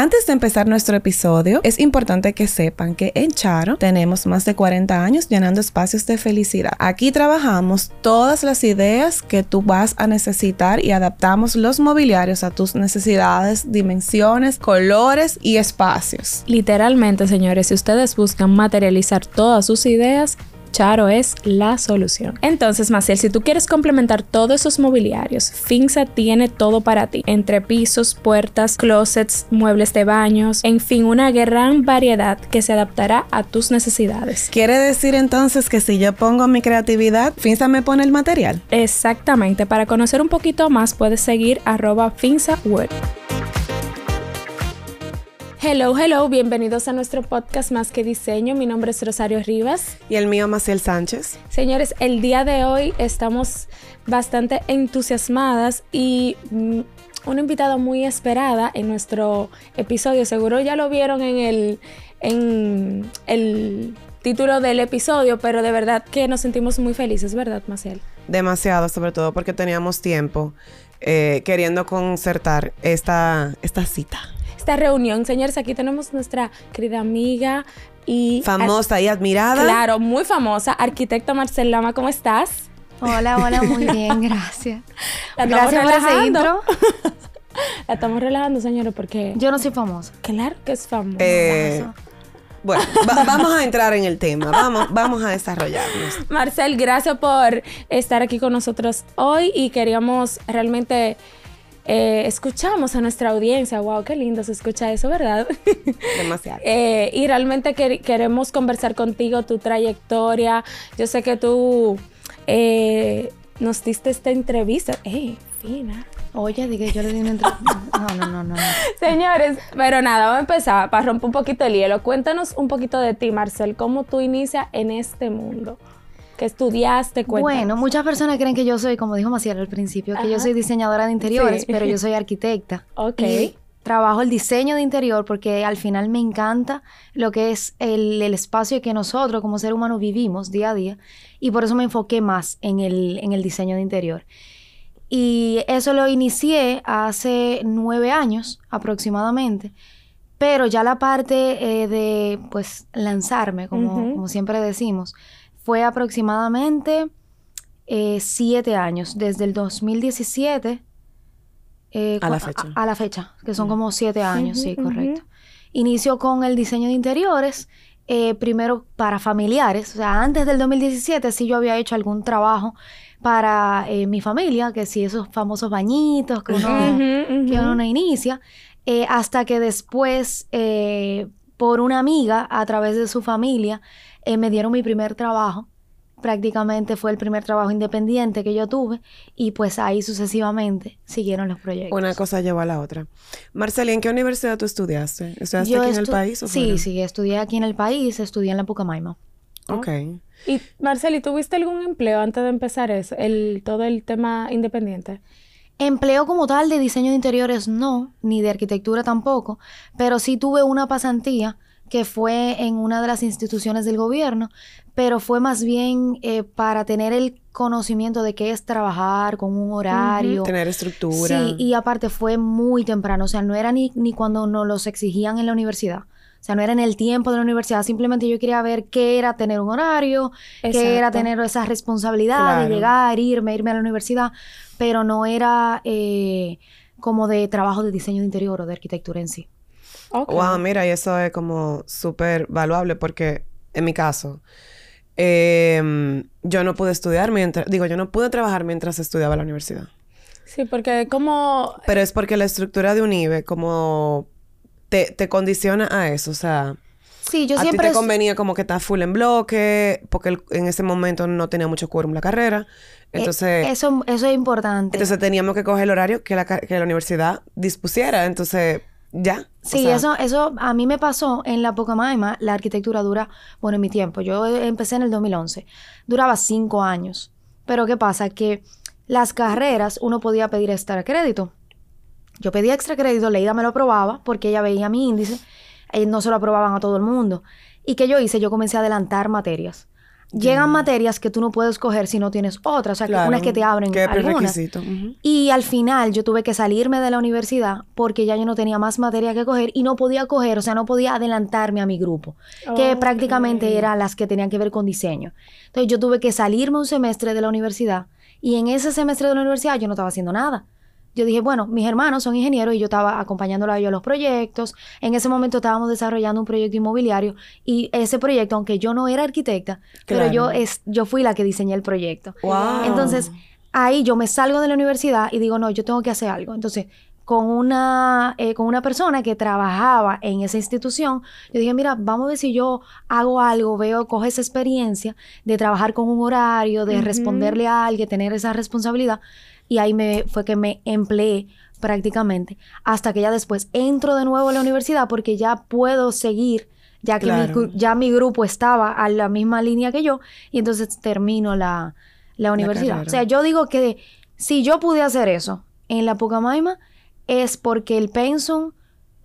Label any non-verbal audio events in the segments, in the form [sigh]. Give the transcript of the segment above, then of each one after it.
Antes de empezar nuestro episodio, es importante que sepan que en Charo tenemos más de 40 años llenando espacios de felicidad. Aquí trabajamos todas las ideas que tú vas a necesitar y adaptamos los mobiliarios a tus necesidades, dimensiones, colores y espacios. Literalmente, señores, si ustedes buscan materializar todas sus ideas, Charo es la solución. Entonces, Maciel, si tú quieres complementar todos esos mobiliarios, Finza tiene todo para ti. Entre pisos, puertas, closets, muebles de baños, en fin, una gran variedad que se adaptará a tus necesidades. ¿Quiere decir entonces que si yo pongo mi creatividad, Finza me pone el material? Exactamente. Para conocer un poquito más, puedes seguir arroba FinzaWord. Hello, hello, bienvenidos a nuestro podcast Más que Diseño. Mi nombre es Rosario Rivas. Y el mío, Maciel Sánchez. Señores, el día de hoy estamos bastante entusiasmadas y mm, una invitada muy esperada en nuestro episodio. Seguro ya lo vieron en el, en el título del episodio, pero de verdad que nos sentimos muy felices, ¿verdad, Maciel? Demasiado, sobre todo porque teníamos tiempo eh, queriendo concertar esta, esta cita esta reunión. Señores, aquí tenemos nuestra querida amiga y... Famosa y admirada. Claro, muy famosa. Arquitecto Marcel Lama, ¿cómo estás? Hola, hola, muy [laughs] bien, gracias. La gracias por ese intro. [laughs] La estamos relajando, señores, porque... Yo no soy famosa. Claro que es famosa. Eh, bueno, vamos a entrar en el tema, vamos, vamos a desarrollarnos. Marcel, gracias por estar aquí con nosotros hoy y queríamos realmente eh, escuchamos a nuestra audiencia. Wow, qué lindo se escucha eso, ¿verdad? [laughs] Demasiado. Eh, y realmente queremos conversar contigo, tu trayectoria. Yo sé que tú eh, nos diste esta entrevista. ¡Ey, fina! Oye, dije yo le di una entrevista. No, no, no, no. [laughs] Señores, pero nada, vamos a empezar para romper un poquito el hielo. Cuéntanos un poquito de ti, Marcel, cómo tú inicias en este mundo. ¿Qué estudiaste? Bueno, muchas personas creen que yo soy, como dijo Maciel al principio, que yo soy diseñadora de interiores, pero yo [laughs] soy arquitecta. ok. trabajo el diseño de interior porque al final me encanta lo que es el, espacio que nosotros como ser humano vivimos día a día y por eso me enfoqué más en el, en el diseño de interior. Y eso lo inicié hace nueve años aproximadamente, pero ya la parte eh, de pues lanzarme, como, como siempre decimos, fue aproximadamente eh, siete años, desde el 2017 eh, a la fecha. A, la fecha, que son como siete años, sí, correcto. Inicio con el diseño de interiores, eh, primero para familiares, o sea, antes del 2017 sí yo había hecho algún trabajo para mi familia, que sí, esos famosos bañitos que uno, que uno inicia, hasta que después, por una amiga, a través de su familia, eh, me dieron mi primer trabajo. Prácticamente fue el primer trabajo independiente que yo tuve y pues ahí sucesivamente siguieron los proyectos. Una cosa llevó a la otra. Marcela, ¿en qué universidad tú estudiaste? ¿Estudiaste aquí en el país? O sí, sí, estudié aquí en el país, estudié en la Pucamaima. Ok. Y Marceli, ¿tuviste algún empleo antes de empezar eso, el, todo el tema independiente? Empleo como tal de diseño de interiores no, ni de arquitectura tampoco, pero sí tuve una pasantía que fue en una de las instituciones del gobierno, pero fue más bien eh, para tener el conocimiento de qué es trabajar con un horario. Tener estructura. Sí, y aparte fue muy temprano, o sea, no era ni, ni cuando nos los exigían en la universidad. O sea, no era en el tiempo de la universidad, simplemente yo quería ver qué era tener un horario, qué era tener esa responsabilidad de llegar, irme, irme a la universidad, pero no era eh, como de trabajo de diseño de interior o de arquitectura en sí. Wow, mira, y eso es como súper valuable porque en mi caso, em, yo no pude estudiar mientras, digo, yo no pude trabajar mientras estudiaba la universidad. Sí, porque como... Pero es porque la estructura de un IBE como te, te condiciona a eso, o sea... Sí, yo a siempre... Ti te convenía como que estás full en bloque, porque en ese momento no tenía mucho quórum la carrera. Eh, entonces... eso, eso es importante. Entonces teníamos que coger el horario que la, que la universidad dispusiera. Entonces ya. Sí, eso, eso a mí me pasó en la Pocamaima. La arquitectura dura, bueno, en mi tiempo. Yo empecé en el 2011. Duraba cinco años. Pero ¿qué pasa? Que las carreras uno podía pedir extra crédito. Yo pedía extra crédito, Leida me lo aprobaba porque ella veía mi índice. y no se lo aprobaban a todo el mundo. ¿Y qué yo hice? Yo comencé a adelantar materias. Llegan materias que tú no puedes coger si no tienes otras. O sea, que unas que te abren ¿Qué algunas. Y al final yo tuve que salirme de la universidad porque ya yo no tenía más materia que coger y no podía coger, o sea, no podía adelantarme a mi grupo, que prácticamente eran las que tenían que ver con diseño. Entonces yo tuve que salirme un semestre de la universidad y en ese semestre de la universidad yo no estaba haciendo nada. Yo dije, bueno, mis hermanos son ingenieros y yo estaba acompañándolos a ellos a los proyectos. En ese momento estábamos desarrollando un proyecto inmobiliario y ese proyecto, aunque yo no era arquitecta, pero yo, es, yo fui la que diseñé el proyecto. Wow. Entonces, ahí yo me salgo de la universidad y digo, no, yo tengo que hacer algo. Entonces, con una, eh, con una persona que trabajaba en esa institución, yo dije, mira, vamos a ver si yo hago algo, veo, cojo esa experiencia de trabajar con un horario, de responderle a alguien, tener esa responsabilidad. Y ahí me, fue que me empleé prácticamente hasta que ya después entro de nuevo a la universidad porque ya puedo seguir ya que Claro. ya mi grupo estaba a la misma línea que yo y entonces termino la, la universidad. o sea, yo digo que si yo pude hacer eso en la Pucamaima es porque el pensum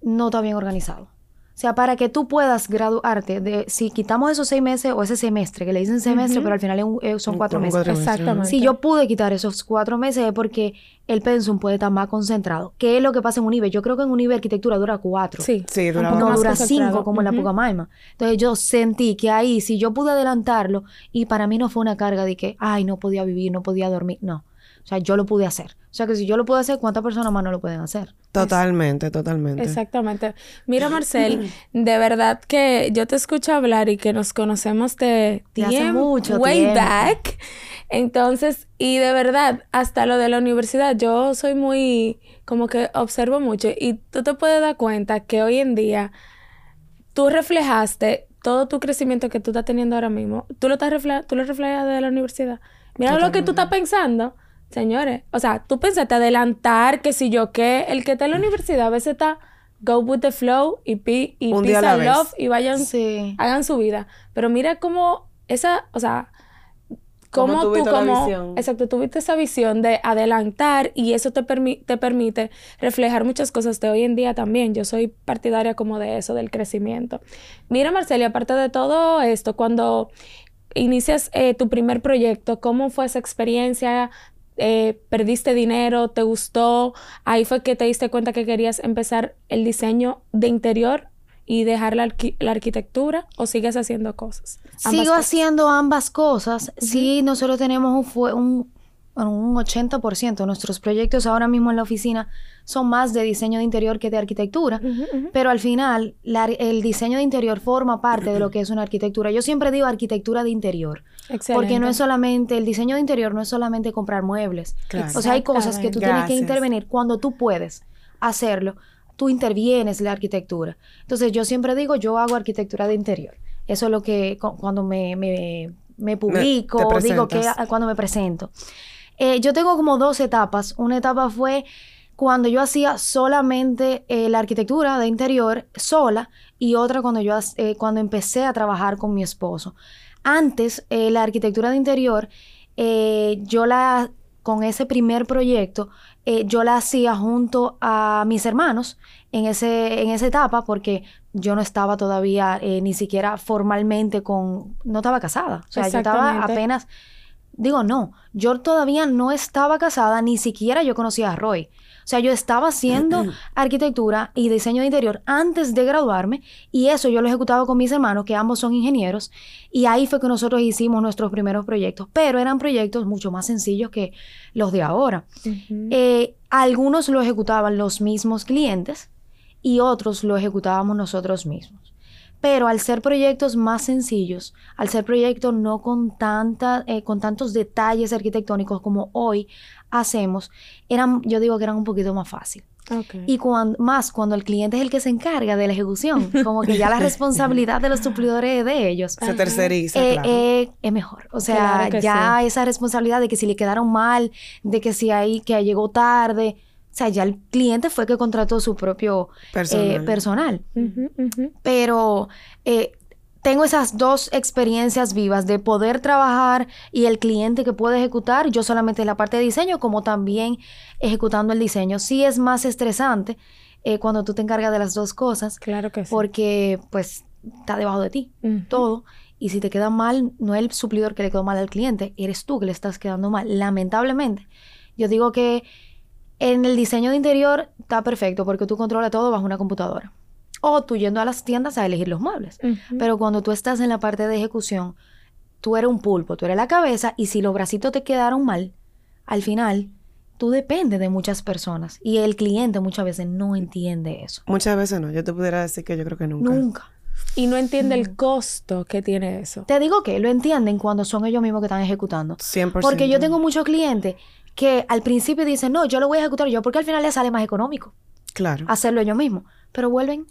no está bien organizado. O sea, para que tú puedas graduarte de, si quitamos esos seis meses o ese semestre, que le dicen semestre, pero al final es un- eh, son Un- cuatro meses. cuatro meses, Exactamente. Si yo pude quitar esos cuatro meses es porque el pensum puede estar más concentrado. ¿Qué es lo que pasa en Unive? Yo creo que en Unive arquitectura dura cuatro. Sí. Sí, Un poco No más dura cinco como en la. Pucamaima. Entonces yo sentí que ahí, si yo pude adelantarlo, y para mí no fue una carga de que, ay, no podía vivir, no podía dormir. No. O sea, yo lo pude hacer. O sea, que si yo lo pude hacer, ¿cuántas personas más no lo pueden hacer? Totalmente, totalmente. Exactamente. Mira, Marcel, de verdad que yo te escucho hablar y que nos conocemos de De hace mucho way tiempo. back. Entonces, y de verdad, hasta lo de la universidad, yo soy muy, como que observo mucho y tú te puedes dar cuenta que hoy en día tú reflejaste todo tu crecimiento que tú estás teniendo ahora mismo. Tú lo, estás refle- tú lo reflejas de la universidad. Mira lo que tú estás pensando. Señores, o sea, tú pensaste adelantar que si yo qué, el que está en la universidad a veces está go with the flow y, pi, y Un peace día a la and vez. love y vayan, Sí. hagan su vida. Pero mira cómo esa, o sea, Cómo cómo tú como, visión. exacto, tuviste esa visión de adelantar y eso te, permi- te permite reflejar muchas cosas de hoy en día también. Yo soy partidaria como de eso, del crecimiento. Mira, Marcelia, aparte de todo esto, cuando inicias eh, tu primer proyecto, ¿cómo fue esa experiencia? Eh, ¿Perdiste dinero? ¿Te gustó? Ahí fue que te diste cuenta que querías empezar el diseño de interior y dejar la, arqui- la arquitectura o sigues haciendo cosas? Sigo cosas. haciendo ambas cosas. Sí, nosotros tenemos un, un, bueno, un 80% de nuestros proyectos ahora mismo en la oficina son más de diseño de interior que de arquitectura. Pero al final, la- el diseño de interior forma parte de lo que es una arquitectura. Yo siempre digo arquitectura de interior. Excelente. Porque no es solamente, el diseño de interior no es solamente comprar muebles. Claro. O sea, hay cosas que tú tienes que intervenir cuando tú puedes hacerlo. Tú intervienes la arquitectura. Entonces, yo siempre digo, yo hago arquitectura de interior. Eso es lo que cu- cuando me, me, me publico, digo que cuando me presento. Eh, yo tengo como dos etapas. Una etapa fue cuando yo hacía solamente eh, la arquitectura de interior sola y otra cuando yo eh, cuando empecé a trabajar con mi esposo. Antes, la arquitectura de interior, yo la, con ese primer proyecto, yo la hacía junto a mis hermanos en, ese, en esa etapa porque yo no estaba todavía ni siquiera formalmente con, no estaba casada. O sea, yo estaba apenas, digo, no, yo todavía no estaba casada, ni siquiera yo conocía a Roy. O sea, yo estaba haciendo [clears throat] arquitectura y diseño de interior antes de graduarme y eso yo lo ejecutaba con mis hermanos, que ambos son ingenieros, y ahí fue que nosotros hicimos nuestros primeros proyectos, pero eran proyectos mucho más sencillos que los de ahora. Eh, algunos lo ejecutaban los mismos clientes y otros lo ejecutábamos nosotros mismos. Pero al ser proyectos más sencillos, al ser proyectos no con, tanta, eh, con tantos detalles arquitectónicos como hoy hacemos, eran, yo digo que eran un poquito más fácil. Ok. Y más cuando el cliente es el que se encarga de la ejecución, como que ya la [laughs] responsabilidad de los suplidores es de ellos. Se terceriza, Eh, claro. eh, es mejor. O sea, Claro ya esa responsabilidad de que si le quedaron mal, de que si ahí que llegó tarde, o sea, ya el cliente fue que contrató su propio eh, Personal. personal. Pero eh, tengo esas dos experiencias vivas de poder trabajar y el cliente que puede ejecutar, yo solamente la parte de diseño, como también ejecutando el diseño. Sí es más estresante eh, cuando tú te encargas de las dos cosas, Claro que sí. porque pues está debajo de ti todo. Y si te queda mal, no es el suplidor que le quedó mal al cliente, eres tú que le estás quedando mal, lamentablemente. Yo digo que en el diseño de interior está perfecto porque tú controlas todo bajo una computadora. O tú yendo a las tiendas a elegir los muebles. Pero cuando tú estás en la parte de ejecución, tú eres un pulpo, tú eres la cabeza y si los bracitos te quedaron mal, al final tú dependes de muchas personas y el cliente muchas veces no entiende eso. Muchas veces no, yo te pudiera decir que yo creo que nunca. Nunca. Y no entiende el costo que tiene eso. Te digo que lo entienden cuando son ellos mismos que están ejecutando. 100%. Porque yo tengo muchos clientes que al principio dicen, no, yo lo voy a ejecutar yo, porque al final les sale más económico Claro. hacerlo ellos mismos. Pero vuelven.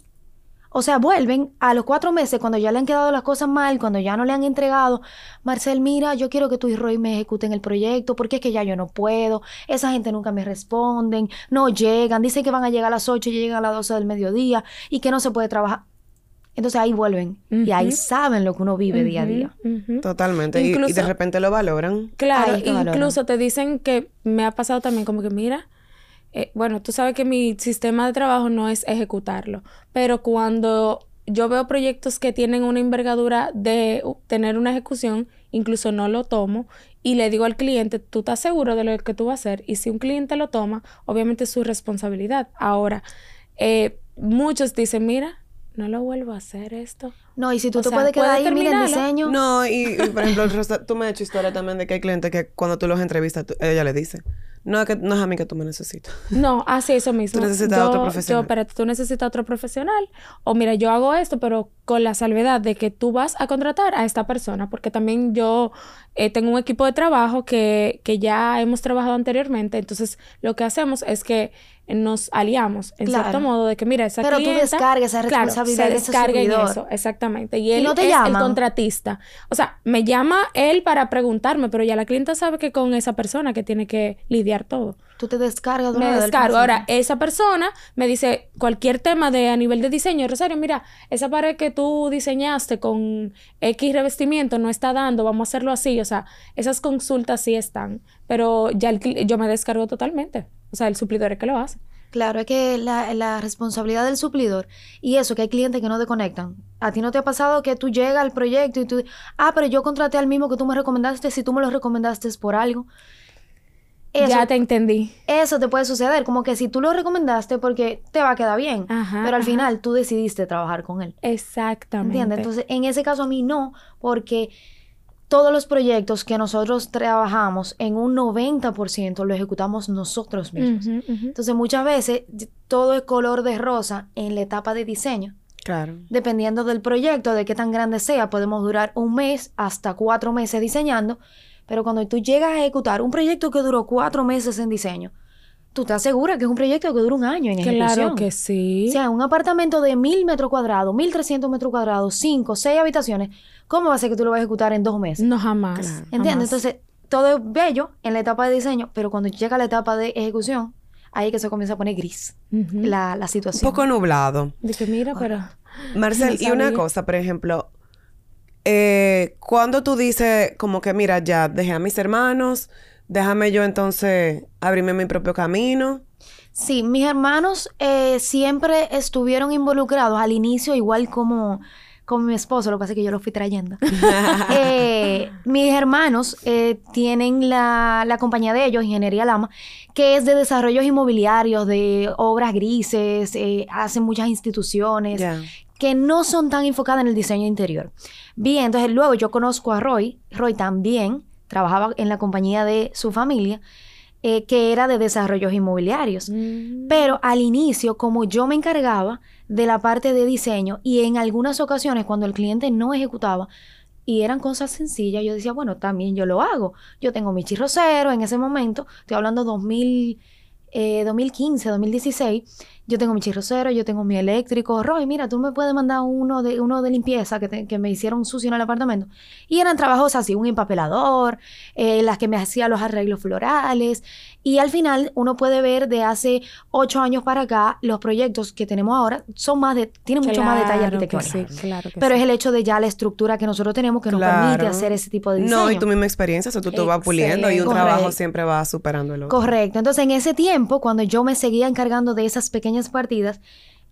O sea, vuelven a los cuatro meses cuando ya le han quedado las cosas mal, cuando ya no le han entregado. Marcel, mira, yo quiero que tú y Roy me ejecuten el proyecto porque es que ya yo no puedo. Esa gente nunca me responden, no llegan, dicen que van a llegar a las 8 y llegan a las 12 del mediodía y que no se puede trabajar. Entonces ahí vuelven y ahí saben lo que uno vive día a día. Totalmente. Y- de repente lo valoran. Claro, valoran. incluso te dicen que me ha pasado también como que mira, eh, bueno, tú sabes que mi sistema de trabajo no es ejecutarlo, pero cuando yo veo proyectos que tienen una envergadura de tener una ejecución, incluso no lo tomo y le digo al cliente, tú estás seguro de lo que tú vas a hacer y si un cliente lo toma, obviamente es su responsabilidad. Ahora, eh, muchos dicen, mira, no lo vuelvo a hacer esto. No, y si tú O te sea, puedes quedar ahí, mira el terminarlo. diseño. No, y, y, por ejemplo, tú me has hecho historia también de que hay clientes que cuando tú los entrevistas, tú- ella le dice, no, es que no es a mí que tú me necesitas. [laughs] No, así eso mismo. Tú necesitas Yo- otro Yo, profesional. espérate, tú necesitas otro profesional. O mira, yo hago esto, pero con la salvedad de que tú vas a contratar a esta persona, porque también yo eh, tengo un equipo de trabajo que, que ya hemos trabajado anteriormente. Entonces, lo que hacemos es que nos aliamos, en Claro. cierto modo, de que mira, esa Pero tú clienta... descargas esa claro, responsabilidad se de ese descarga en eso, exactamente. Y Y él no te es el contratista. O sea, me llama él para preguntarme, pero ya la clienta sabe que con esa persona que tiene que lidiar todo Tú te descargas de una me descargo. Ahora, esa persona me dice cualquier tema de a nivel de diseño, Rosario, mira, esa pared que tú diseñaste con X revestimiento no está dando, vamos a hacerlo así. O sea, esas consultas sí están, pero ya el yo me descargo totalmente. O sea, el suplidor es que lo hace. Claro, es que la, la responsabilidad del suplidor y eso, que hay clientes que no te conectan. A ti no te ha pasado que tú llegas al proyecto y tú, ah, pero yo contraté al mismo que tú me recomendaste, si tú me lo recomendaste es por algo. Eso, Ya te entendí. eso te puede suceder, como que si tú lo recomendaste porque te va a quedar bien, Ajá, pero al ajá. final tú decidiste trabajar con él. Exactamente. ¿Entiendes? Entonces, en ese caso a mí no, porque todos los proyectos que nosotros trabajamos en un 90% lo ejecutamos nosotros mismos. Entonces, muchas veces todo es color de rosa en la etapa de diseño. Claro. Dependiendo del proyecto, de qué tan grande sea, podemos durar un mes hasta cuatro meses diseñando. Pero cuando tú llegas a ejecutar un proyecto que duró cuatro meses en diseño, tú te aseguras que es un proyecto que dura un año en ejecución. Claro que sí. O sea, un apartamento de mil metros cuadrados, mil trescientos metros cuadrados, cinco, seis habitaciones, ¿cómo va a ser que tú lo vas a ejecutar en dos meses? no jamás. Claro. ¿Entiendes? jamás. Entonces, todo es bello en la etapa de diseño, pero cuando llega la etapa de ejecución, ahí es que se comienza a poner gris la, la Un situación. poco nublado. Dije, mira, pero... Marcel, [laughs] y una cosa, por ejemplo, eh, cuando tú dices como que, mira, ya dejé a mis hermanos, déjame yo entonces abrirme mi propio camino. Sí, mis hermanos eh, siempre estuvieron involucrados al inicio, igual como, como mi esposo, lo que pasa es que yo lo fui trayendo. [laughs] Eh, mis hermanos eh, tienen la, la compañía de ellos, Ingeniería Lama, que es de desarrollos inmobiliarios, de obras grises, eh, hacen muchas instituciones que no son tan enfocadas en el diseño interior. Bien, entonces luego yo conozco a Roy. Roy también trabajaba en la compañía de su familia, eh, que era de desarrollos inmobiliarios. Mm. Pero al inicio, como yo me encargaba de la parte de diseño y en algunas ocasiones cuando el cliente no ejecutaba y eran cosas sencillas, yo decía, bueno, también yo lo hago. Yo tengo mi chirrocero en ese momento, estoy hablando 2000, eh, 2015, 2016. Yo tengo mi chirrocero, yo tengo mi eléctrico. Roy, mira, tú me puedes mandar uno de, uno de limpieza que, te- que me hicieron sucio en el apartamento. Y eran trabajos así, un empapelador, eh, las que me hacía los arreglos florales. Y al final uno puede ver de hace ocho años para acá, los proyectos que tenemos ahora son más de, tienen mucho más detalle arquitectónico. sí, claro Pero sí. es el hecho de ya la estructura que nosotros tenemos que nos permite hacer ese tipo de diseño. No, y tu misma experiencia, o sea, tú te vas puliendo y un trabajo siempre va superando el otro. Correcto. Entonces, en ese tiempo, cuando yo me seguía encargando de esas pequeñas partidas,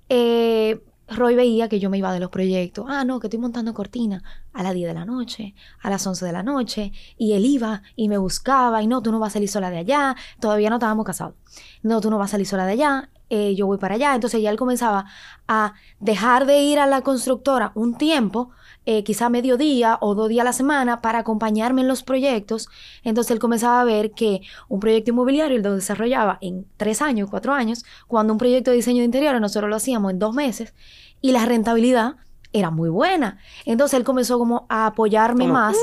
eh, Roy veía que yo me iba de los proyectos. Ah, no, que estoy montando cortina a las 10 de la noche, a las 11 de la noche. Y él iba y me buscaba. Y no, tú no vas a salir sola de allá. Todavía no estábamos casados. No, tú no vas a salir sola de allá. Eh, yo voy para allá. Entonces ya él comenzaba a dejar de ir a la constructora un tiempo, eh, quizá mediodía o dos días a la semana, para acompañarme en los proyectos. Entonces él comenzaba a ver que un proyecto inmobiliario él lo desarrollaba en tres años, cuatro años, cuando un proyecto de diseño de interiores nosotros lo hacíamos en dos meses y la rentabilidad era muy buena. Entonces él comenzó como a apoyarme más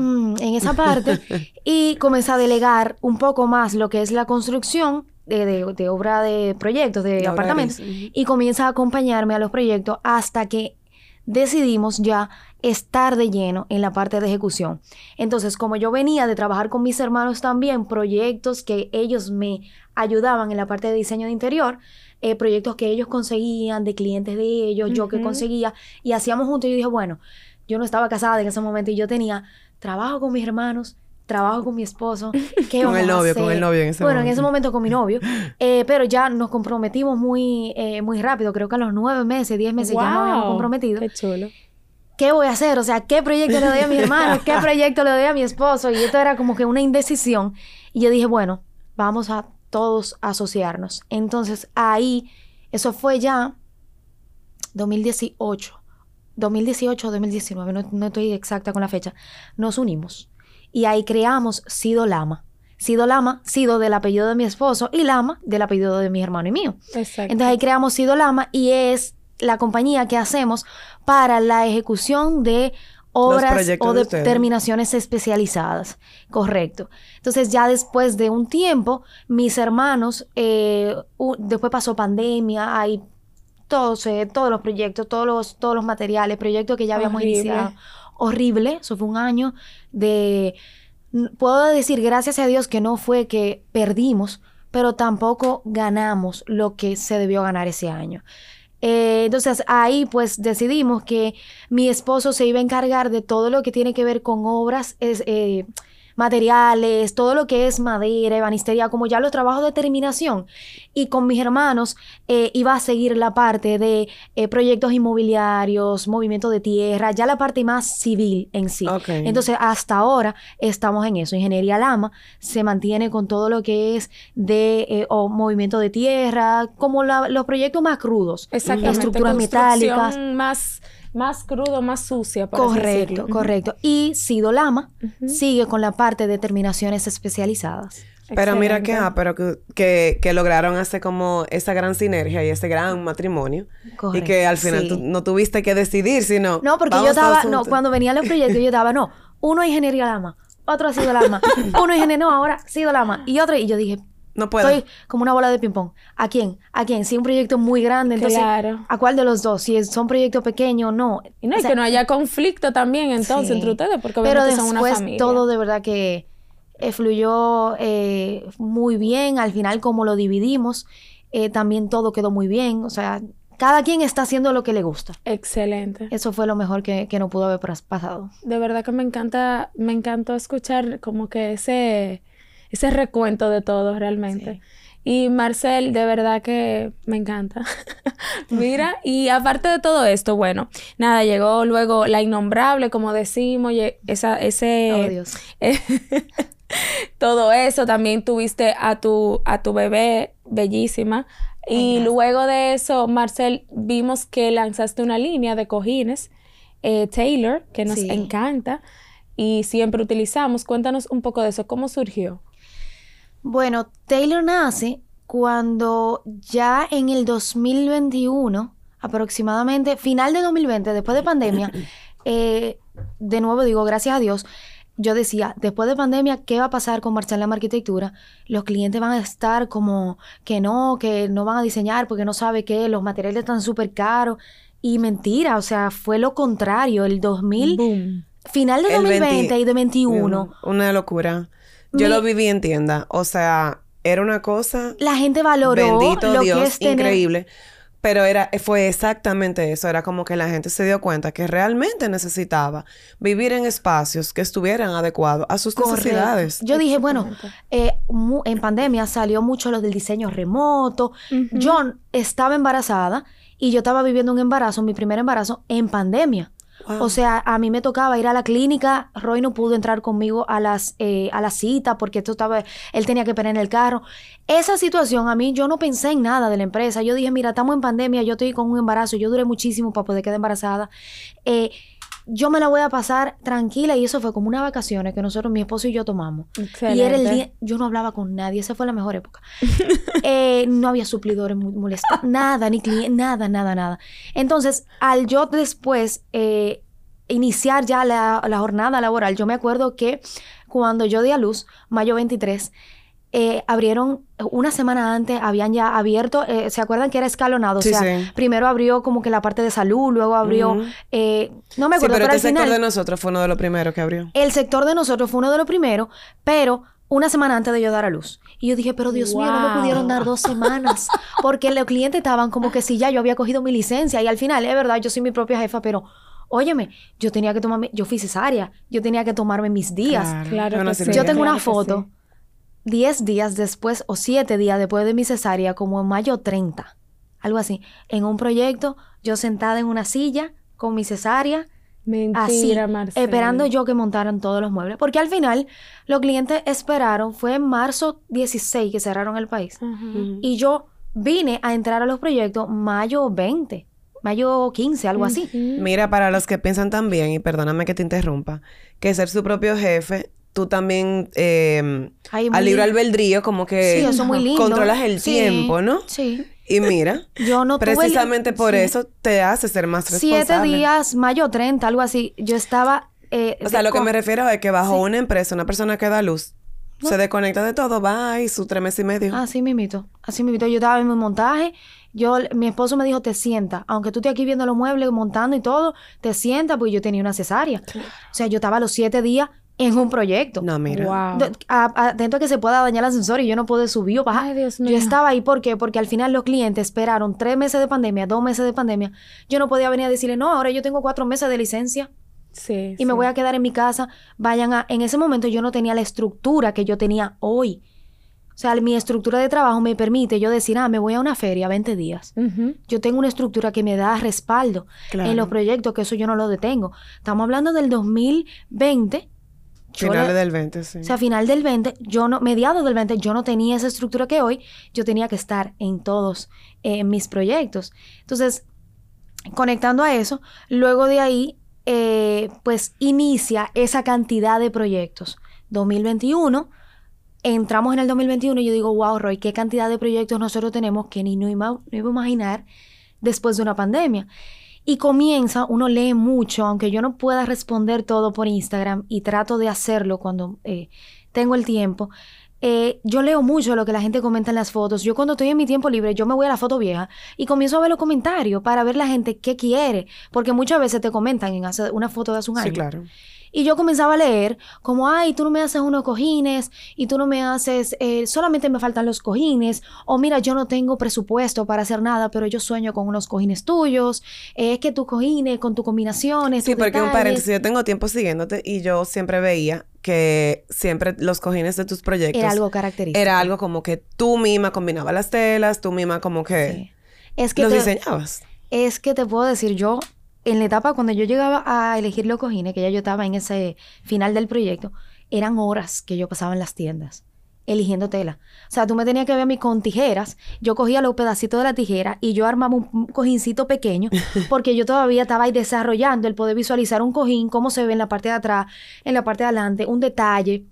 mm, en esa [laughs] parte y comenzó a delegar un poco más lo que es la construcción de, de- de obra de proyectos, de, De apartamentos, y comienza a acompañarme a los proyectos hasta que decidimos ya estar de lleno en la parte de ejecución. Entonces, como yo venía de trabajar con mis hermanos también, proyectos que ellos me ayudaban en la parte de diseño de interior, eh, proyectos que ellos conseguían de clientes de ellos, yo que conseguía, y hacíamos juntos, y yo dije, bueno, yo no estaba casada en ese momento y yo tenía trabajo con mis hermanos, trabajo con mi esposo, [laughs] ¿qué Con el vamos a novio, con hacer? el novio en ese Bueno, en ese momento. momento con mi novio, [laughs] eh, pero ya nos comprometimos muy, eh, muy rápido, creo que a los nueve meses, diez meses ya nos habíamos Wow, comprometido. Qué chulo. ¿Qué voy a hacer? O sea, ¿qué proyecto le doy a mi hermano? ¿Qué [laughs] proyecto le doy a mi esposo? Y esto era como que una indecisión. Y yo dije, bueno, vamos a todos asociarnos. Entonces ahí, eso fue ya 2018. 2018 o 2019, no, no estoy exacta con la fecha. Nos unimos. Y ahí creamos Sido Lama. Sido Lama, Sido del apellido de mi esposo y Lama del apellido de mi hermano y mío. Exacto. Entonces ahí creamos Sido Lama y es la compañía que hacemos para la ejecución de obras o de terminaciones especializadas. Correcto. Entonces ya después de un tiempo, mis hermanos, eh, después pasó pandemia, hay todos, eh, todos los proyectos, todos los, todos los materiales, proyectos que ya habíamos Horrible. iniciado. Horrible. Eso fue un año de... Puedo decir, gracias a Dios, que no fue que perdimos, pero tampoco ganamos lo que se debió ganar ese año. Eh, entonces ahí pues decidimos que mi esposo se iba a encargar de todo lo que tiene que ver con obras, es, eh, materiales, todo lo que es madera, ebanistería, como ya los trabajos de terminación. Y con mis hermanos eh, iba a seguir la parte de eh, proyectos inmobiliarios, movimiento de tierra, ya la parte más civil en sí. Entonces, hasta ahora estamos en eso. Ingeniería Lama se mantiene con todo lo que es de eh, o movimiento de tierra, como la- los proyectos más crudos. Exactamente. Estructuras metálicas. Más, más crudo, más sucia. por así Correcto, correcto. Y Sido Lama sigue con la parte de terminaciones especializadas. Pero mira que, ah, pero que, que, que lograron hacer como esa gran sinergia y ese gran matrimonio. Y Correcto, que al final sí. tú no tuviste que decidir, sino. No, porque vamos yo estaba, no, cuando venían los proyectos, yo estaba, no, uno ingeniería Lama, otro ha sido Lama, [laughs] uno ingeniería, no, ahora ha sido Lama, y otro, y yo dije, No puedo. estoy como una bola de ping-pong. ¿A quién? ¿A quién? Si es un proyecto muy grande, entonces, Claro. ¿a cuál de los dos? Si es- son proyectos pequeños, no. Y no, sea, que no haya conflicto también entonces Sí. entre ustedes, porque Pero obviamente son una después familia. todo de verdad que eh, fluyó eh, muy bien. Al final, como lo dividimos, eh, también todo quedó muy bien. O sea, cada quien está haciendo lo que le gusta. Excelente. Eso fue lo mejor que, que no pudo haber pas- pasado. De verdad que me encanta, me encantó escuchar como que ese, ese recuento de todo realmente. Y Marcel, de verdad que me encanta. [laughs] Mira, y aparte de todo esto, bueno, nada, llegó luego la innombrable, como decimos, esa, ese, Oh, Dios. [laughs] todo eso, también tuviste a tu, a tu bebé bellísima. Y luego de eso, Marcel, vimos que lanzaste una línea de cojines, eh, Taylor, que nos Sí. encanta y siempre utilizamos. Cuéntanos un poco de eso, ¿cómo surgió? Bueno, Taylor nace cuando ya en el 2021, aproximadamente, final de 2020, después de pandemia, [coughs] eh, de nuevo digo, gracias a Dios, yo decía, después de pandemia, ¿qué va a pasar con Marcela en Arquitectura? Los clientes van a estar como que no, que no van a diseñar porque no sabe qué, los materiales están súper caros. Y mentira, o sea, fue lo contrario. El 2000, Boom. final de El 2020 20 y de 21, Una locura. Yo Mi- lo viví en tienda. O sea, era una cosa. la gente valoró Bendito lo Dios, que es tener increíble. Pero era, fue exactamente eso. Era como que la gente se dio cuenta que realmente necesitaba vivir en espacios que estuvieran adecuados a sus Correcto. necesidades. Yo dije, bueno, eh, mu- en pandemia salió mucho lo del diseño remoto. Ujú. Yo estaba embarazada Y yo estaba viviendo un embarazo, mi primer embarazo, en pandemia. O sea, a mí me tocaba ir a la clínica. Roy no pudo entrar conmigo a las eh, a la cita porque esto estaba, él tenía que esperar en el carro. Esa situación a mí yo no pensé en nada de la empresa. Yo dije, mira, estamos en pandemia, yo estoy con un embarazo, yo duré muchísimo para poder quedar embarazada. Eh, yo me la voy a pasar tranquila y eso fue como unas vacaciones que nosotros, mi esposo y yo tomamos. Y era el día, yo no hablaba con nadie, esa fue la mejor época. [laughs] Eh, no había suplidores molestos, [laughs] nada, ni clientes, nada, nada, nada. Entonces, al yo después eh, iniciar ya la, la jornada laboral, yo me acuerdo que cuando yo di a luz, mayo 23, eh, abrieron una semana antes, habían ya abierto, eh, ¿se acuerdan que era escalonado? Sí, o sea, sí. primero abrió como que la parte de salud, luego abrió, eh, no me Sí, acuerdo, pero pero, este al sector final, de nosotros fue uno de los primeros que abrió. el sector de nosotros fue uno de los primeros, pero una semana antes de yo dar a luz. Y yo dije, pero Dios mío, no me pudieron dar dos semanas. Porque los clientes estaban como que sí, ya yo había cogido mi licencia. Y al final, es verdad, yo soy mi propia jefa, pero óyeme, yo tenía que tomarme, yo fui cesárea, yo tenía que tomarme mis días. Claro que sí. Yo tengo Claro una foto, sí. 10 días después o 7 días después de mi cesárea, como en mayo 30, algo así, en un proyecto, yo sentada en una silla con mi cesárea, Mentira, así, Marcela. esperando yo que montaran todos los muebles. Porque al final, los clientes esperaron, fue en marzo 16 que cerraron el país. Y yo vine a entrar a los proyectos mayo 20, mayo 15, algo así. Mira, para los que piensan también, y perdóname que te interrumpa, que ser su propio jefe, tú también eh, Ay, al libre albedrío como que Sí, eso es muy lindo. controlas el Sí, tiempo, ¿no? Sí. Y mira, Yo no tuve el- precisamente por sí. eso te hace ser más responsable. Siete días, mayo 30, algo así. Yo estaba... eh, O sea, lo que me refiero es que bajo una empresa, una persona que da luz, se desconecta de todo, va y su tres meses y medio. Así mismito, así mismito. Yo estaba en mi montaje, yo, mi esposo me dijo, te sienta, aunque tú estés aquí viendo los muebles, montando y todo, te sienta, porque yo tenía una cesárea. O sea, yo estaba los siete días en un proyecto. No, mira. Wow. A- Atento a que se pueda dañar el ascensor y yo no puedo subir o bajar. Ay, Dios Yo mío. estaba ahí, ¿por qué? Porque al final los clientes esperaron tres meses de pandemia, dos meses de pandemia. Yo no podía venir a decirle, no, ahora yo tengo cuatro meses de licencia Sí, y me voy a quedar en mi casa. Vayan a... En ese momento yo no tenía la estructura que yo tenía hoy. O sea, mi estructura de trabajo me permite yo decir, ah, me voy a una feria 20 días. Ujú. Yo tengo una estructura que me da respaldo Claro. en los proyectos, que eso yo no lo detengo. Estamos hablando del 2020. Yo Finales le- del 20, sí. o sea, final del 20, yo no, mediados del 20, yo no tenía esa estructura que hoy, yo tenía que estar en todos eh, mis proyectos. Entonces, conectando a eso, luego de ahí, eh, pues inicia esa cantidad de proyectos. 2021, entramos en el 2021 y yo digo, wow, Roy, qué cantidad de proyectos nosotros tenemos que ni no iba, no iba a imaginar después de una pandemia. Y comienza, uno lee mucho, aunque yo no pueda responder todo por Instagram y trato de hacerlo cuando eh, tengo el tiempo. eh, yo leo mucho lo que la gente comenta en las fotos. Yo cuando estoy en mi tiempo libre, yo me voy a la foto vieja y comienzo a ver los comentarios para ver la gente qué quiere. Porque muchas veces te comentan en hace una foto de hace un año. Sí, claro. Y yo comenzaba a leer como, ay, tú no me haces unos cojines y tú no me haces, eh, solamente me faltan los cojines. O mira, yo no tengo presupuesto para hacer nada, pero yo sueño con unos cojines tuyos. Eh, es que tus cojines con tus combinaciones. Sí, tus porque un detalles". paréntesis, yo tengo tiempo siguiéndote y yo siempre veía que siempre los cojines de tus proyectos Era algo característico. era algo como que tú misma combinabas las telas, tú misma como que Sí. Es que los te- diseñabas. Es que te puedo decir, yo, en la etapa cuando yo llegaba a elegir los cojines, que ya yo estaba en ese final del proyecto, eran horas que yo pasaba en las tiendas eligiendo tela. O sea, tú me tenías que ver a mí con tijeras, yo cogía los pedacitos de la tijera y yo armaba un, cojincito pequeño, [laughs] porque yo todavía estaba ahí desarrollando el poder visualizar un cojín, cómo se ve en la parte de atrás, en la parte de adelante, un detalle.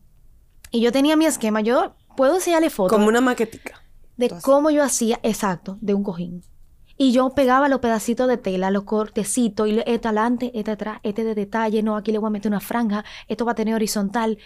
Y yo tenía mi esquema, yo puedo enseñarle fotos Como una maquetica. de cómo yo hacía, exacto, de un cojín. Y yo pegaba los pedacitos de tela, los cortecitos, y este adelante, este atrás, este de detalle, no, aquí le voy a meter una franja, esto va a tener horizontal,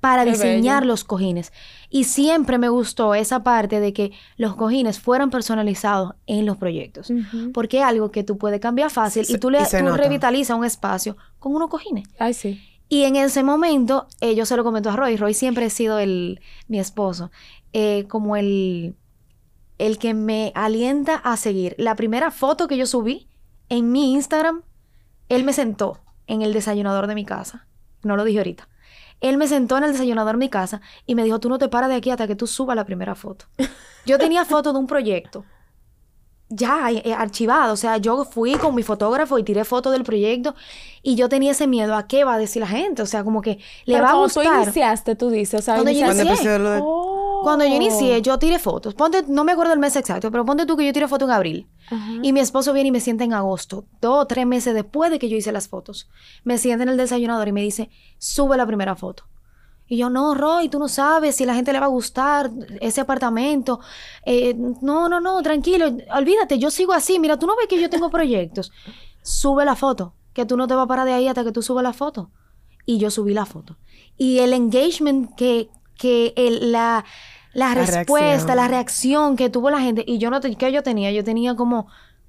para Qué diseñar bello. los cojines. Y siempre me gustó esa parte de que los cojines fueran personalizados en los proyectos. Porque es algo que tú puedes cambiar fácil Se- y tú, le, y tú revitalizas un espacio con unos cojines. Ay, sí. Y en ese momento, eh, yo se lo comento a Roy. Roy siempre ha sido el, mi esposo, eh, como el, el que me alienta a seguir. La primera foto que yo subí en mi Instagram, él me sentó en el desayunador de mi casa. No lo dije ahorita. Él me sentó en el desayunador de mi casa y me dijo, tú no te paras de aquí hasta que tú subas la primera foto. [laughs] Yo tenía foto de un proyecto ya eh, archivado. O sea, yo fui con mi fotógrafo y tiré fotos del proyecto y yo tenía ese miedo a qué va a decir la gente. O sea, como que le Pero va a cuando gustar. tú iniciaste, tú dices, o sea, Cuando yo iniciaste- Cuando inicié. empecé lo de- Oh. Cuando yo inicié, yo tiré fotos. Ponte, no me acuerdo el mes exacto, pero ponte tú que yo tiré fotos en abril. Y mi esposo viene y me sienta en agosto, dos o tres meses después de que yo hice las fotos. Me sienta en el desayunador y me dice, sube la primera foto. Y yo, no, Roy, tú no sabes si la gente le va a gustar ese apartamento. Eh, no, no, no, tranquilo, olvídate, yo sigo así. Mira, tú no ves que yo tengo proyectos. Sube la foto, que tú no te vas a parar de ahí hasta que tú subas la foto. Y yo subí la foto. Y el engagement que, que el- la, la, La respuesta, la reacción. reacción que tuvo la gente. Y yo no, te- ¿qué yo tenía? Yo tenía como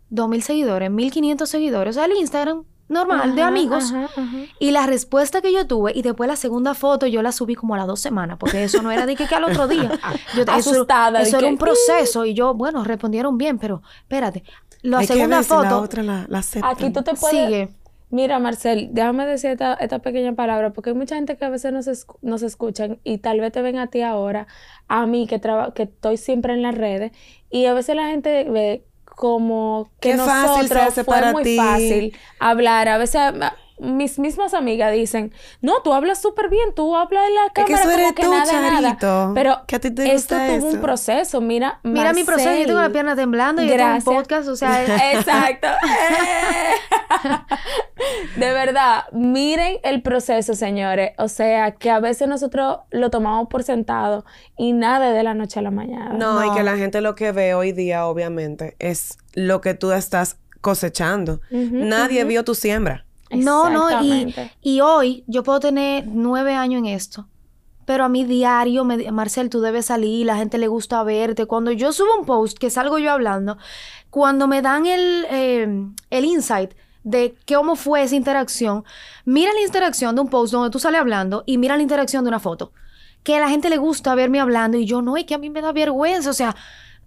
2.000 seguidores, 1.500 seguidores. O sea, el Instagram normal de amigos. ajá, ajá. Y la respuesta que yo tuve, y después la segunda foto, yo la subí como a las dos semanas, porque eso no era de que, que al otro día. [laughs] Yo, eso- Asustada, Eso, de era que, un proceso, y yo, bueno, respondieron bien, pero espérate. La Hay que segunda la foto otra la, la aceptan. Aquí tú te puedes... sigue. Mira, Marcel, déjame decir esta, esta pequeña palabra, porque hay mucha gente que a veces nos, escu- nos escuchan y tal vez te ven a ti ahora, a mí que, que estoy siempre en las redes, y a veces la gente ve como que Qué fácil se nosotros hace fue para muy ti. fácil hablar. A veces mis mismas amigas dicen, no, tú hablas súper bien, tú hablas en la que cámara eso como eres que tú, nada, nada. Pero que a ti te esto tuvo un eso. proceso, mira, Mira mi proceso, yo tengo la pierna temblando y yo tengo un Gracias. podcast, o sea, [laughs] es- Exacto. [laughs] [laughs] De verdad, miren el proceso, señores. O sea, que a veces nosotros lo tomamos por sentado y nada de la noche a la mañana. No, y que la gente lo que ve hoy día, obviamente, es lo que tú estás cosechando. Nadie vio tu siembra. No, no, y, y hoy yo puedo tener nueve años en esto. Pero a mí diario, me, Marcel, tú debes salir, la gente le gusta verte. Cuando yo subo un post, que salgo yo hablando, cuando me dan el, eh, el insight de cómo fue esa interacción, mira la interacción de un post donde tú sales hablando y mira la interacción de una foto. Que a la gente le gusta verme hablando y yo no, es que a mí me da vergüenza. O sea,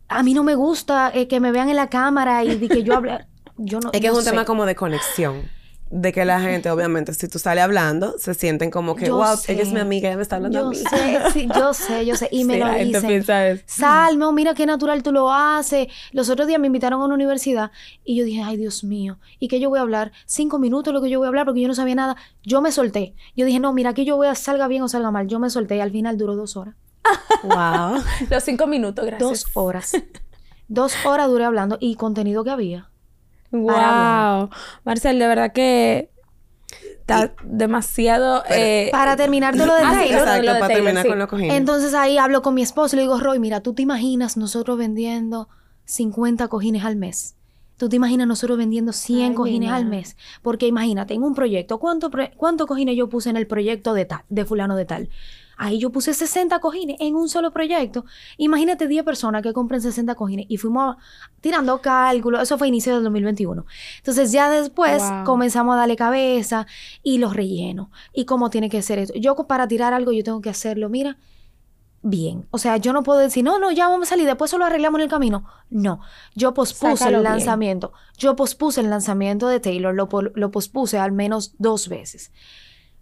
a mí no me gusta eh, que me vean en la cámara y de que yo hable. [laughs] Yo no, Es que es un sé. tema como de conexión. De que la gente, obviamente, si tú sales hablando, se sienten como que, Yo wow, sé. ella es mi amiga, ella me está hablando a Yo mí. sé, sí, yo sé, yo sé. Y [laughs] me Sí, lo la gente dicen. piensa eso. Salmo, mira qué natural tú lo haces. Los otros días me invitaron a una universidad y yo dije, ay, Dios mío, ¿y qué yo voy a hablar? Cinco minutos lo que yo voy a hablar porque yo no sabía nada. Yo me solté. Yo dije, no, mira, aquí yo voy a salga bien o salga mal. Yo me solté y al final duró dos horas. [laughs] Wow. Los cinco minutos, gracias. Dos horas. dos horas duré hablando y contenido que había. Wow. Marcel, de verdad que está demasiado. eh, Para terminar todo lo de Ah, lo de Exacto, para terminar sí. con los cojines. Entonces ahí hablo con mi esposo y le digo, Roy, mira, tú te imaginas nosotros vendiendo 50 cojines al mes. Tú te imaginas nosotros vendiendo 100 Ay, mi cojines al mes. Porque imagínate, en un proyecto, ¿cuánto, pro- ¿cuántos cojines yo puse en el proyecto de tal, de fulano de tal? Ahí yo puse 60 cojines en un solo proyecto. Imagínate 10 personas que compren 60 cojines. Y fuimos tirando cálculos. Eso fue inicio del 2021. Entonces ya después Wow. comenzamos a darle cabeza y los rellenos. Y cómo tiene que ser esto. Yo para tirar algo yo tengo que hacerlo. Mira, bien. O sea, yo no puedo decir, no, no, ya vamos a salir, después eso lo arreglamos en el camino. No, yo pospuse Sácalo el bien. lanzamiento. Yo pospuse el lanzamiento de Taylor, lo pospuse al menos dos veces.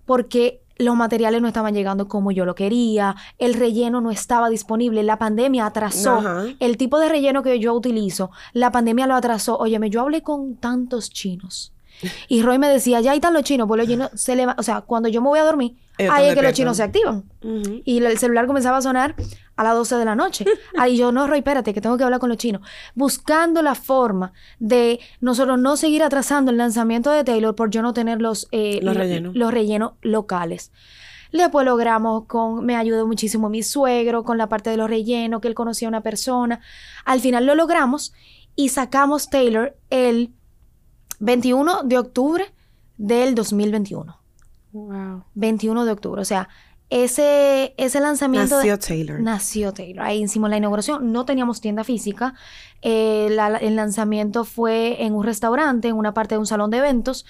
Porque los materiales no estaban llegando como yo lo quería, el relleno no estaba disponible, la pandemia atrasó Ajá. el tipo de relleno que yo utilizo, la pandemia lo atrasó. Óyeme, yo hablé con tantos chinos. Y Roy me decía, ya ahí están los chinos, pues los chinos se leva- o sea, cuando yo me voy a dormir, ahí es que los chinos se activan. Y el celular comenzaba a sonar a las 12 de la noche. [laughs] Ahí yo, no, Roy, espérate, que tengo que hablar con los chinos. Buscando la forma de nosotros no seguir atrasando el lanzamiento de Taylor por yo no tener los, eh, Los lo- rellenos. los rellenos locales. Después logramos con, me ayudó muchísimo mi suegro con la parte de los rellenos, que él conocía a una persona. Al final lo logramos y sacamos Taylor el 21 de octubre del 2021. Wow. 21 de octubre. O sea, ese, ese lanzamiento... Nació Taylor. Nació Taylor. Ahí hicimos la inauguración. No teníamos tienda física. Eh, la- el lanzamiento fue en un restaurante, en una parte de un salón de eventos.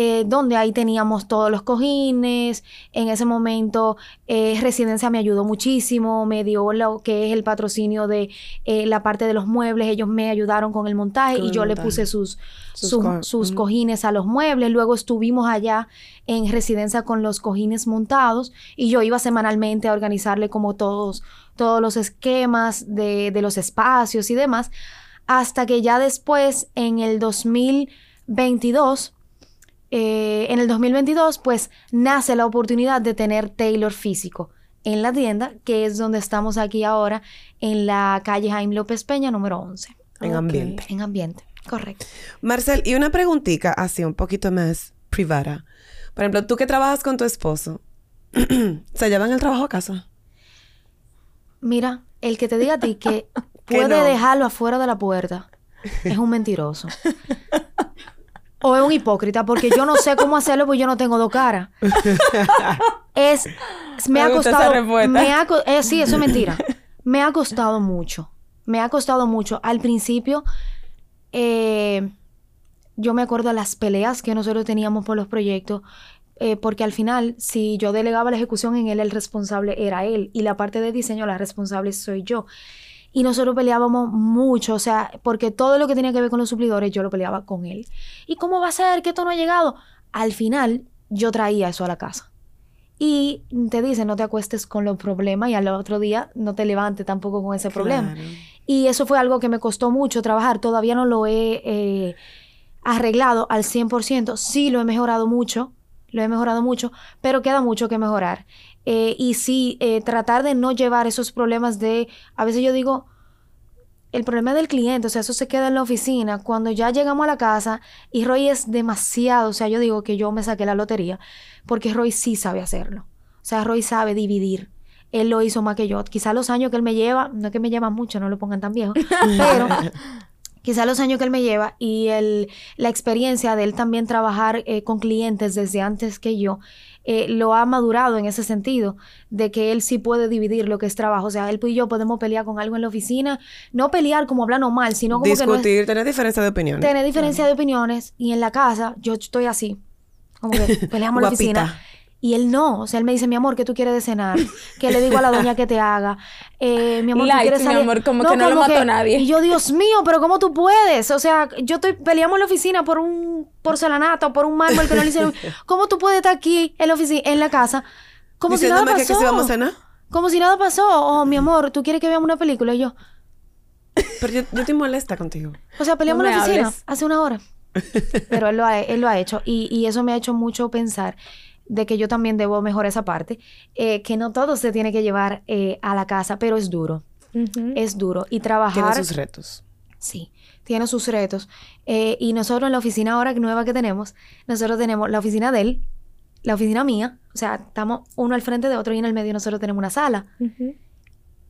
Eh, donde ahí teníamos todos los cojines. En ese momento, eh, Residencia me ayudó muchísimo, me dio lo que es el patrocinio de eh, la parte de los muebles. Ellos me ayudaron con el montaje Con y el yo le puse sus, Sus sus, co- sus ujú. cojines a los muebles. Luego estuvimos allá en Residencia con los cojines montados y yo iba semanalmente a organizarle como todos, todos los esquemas de, de los espacios y demás. hasta que ya después, en el 2022, eh, en el 2022, pues nace la oportunidad de tener Taylor físico en la tienda, que es donde estamos aquí ahora, en la calle Jaime López Peña, número 11. En ambiente. En ambiente, correcto. Marcel, y una preguntita así un poquito más privada. Por ejemplo, tú que trabajas con tu esposo, [clears throat] ¿se llevan el trabajo a casa? Mira, el que te diga a ti que [laughs] Que puede no. dejarlo afuera de la puerta es un mentiroso. [laughs] o es un hipócrita, porque yo no sé cómo hacerlo porque yo no tengo dos caras. [laughs] es, me, Me ha costado, me ha eh, sí, eso es mentira. Me ha costado mucho. Me ha costado mucho. Al principio, eh, yo me acuerdo las peleas que nosotros teníamos por los proyectos, eh, porque al final, si yo delegaba la ejecución en él, el responsable era él, y la parte de diseño, la responsable soy yo. Y nosotros peleábamos mucho, o sea, porque todo lo que tenía que ver con los suplidores, yo lo peleaba con él. ¿Y cómo va a ser que esto no ha llegado? Al final, yo traía eso a la casa. Y te dicen, no te acuestes con los problemas y al otro día no te levantes tampoco con ese problema. Claro. Y eso fue algo que me costó mucho trabajar. Todavía no lo he eh, arreglado al 100%. Sí, lo he mejorado mucho. Lo he mejorado mucho, pero queda mucho que mejorar. Eh, y sí, eh, tratar de no llevar esos problemas de... A veces yo digo, el problema del cliente, o sea, eso se queda en la oficina. Cuando ya llegamos a la casa y Roy es demasiado, o sea, yo digo que yo me saqué la lotería, porque Roy sí sabe hacerlo. O sea, Roy sabe dividir. Él lo hizo más que yo. Quizá los años que él me lleva, no es que me lleva mucho, no lo pongan tan viejo, [laughs] pero quizá los años que él me lleva y el, la experiencia de él también trabajar eh, con clientes desde antes que yo, eh, lo ha madurado en ese sentido, de que él sí puede dividir lo que es trabajo. O sea, él y yo podemos pelear con algo en la oficina, no pelear como hablando mal, sino como que no es- Discutir, tener diferencia de opiniones. tener diferencia de opiniones y en la casa yo estoy así, como que peleamos en la oficina. Y él no, o sea, él me dice, mi amor, ¿qué tú quieres de cenar? ¿Qué le digo a la doña que te haga? Eh, mi amor, ¿tú Light, quieres mi salir? amor, como que no lo mató nadie. Y yo, Dios mío, pero ¿cómo tú puedes? O sea, yo estoy, peleamos en la oficina por un porcelanato o por un mármol que no le hicieron. [laughs] ¿Cómo tú puedes estar aquí en la oficina, en la casa? Como si nada Diciéndome que, pasó. que si vamos a cenar. Como si nada pasó. Oh, mi amor, ¿tú quieres que veamos una película? Y yo, Pero yo, yo estoy molesta contigo. O sea, peleamos No en la oficina hables. hace una hora. Pero él lo ha, él lo ha hecho. Y, y eso me ha hecho mucho pensar de que yo también debo mejorar esa parte. eh, que no todo se tiene que llevar eh, a la casa, pero es duro. Es duro. Y Tiene trabajar. sus retos. Sí, tiene sus retos. Eh, y nosotros en la oficina ahora nueva que tenemos, nosotros tenemos la oficina de él, la oficina mía. O sea, estamos uno al frente de otro y en el medio nosotros tenemos una sala.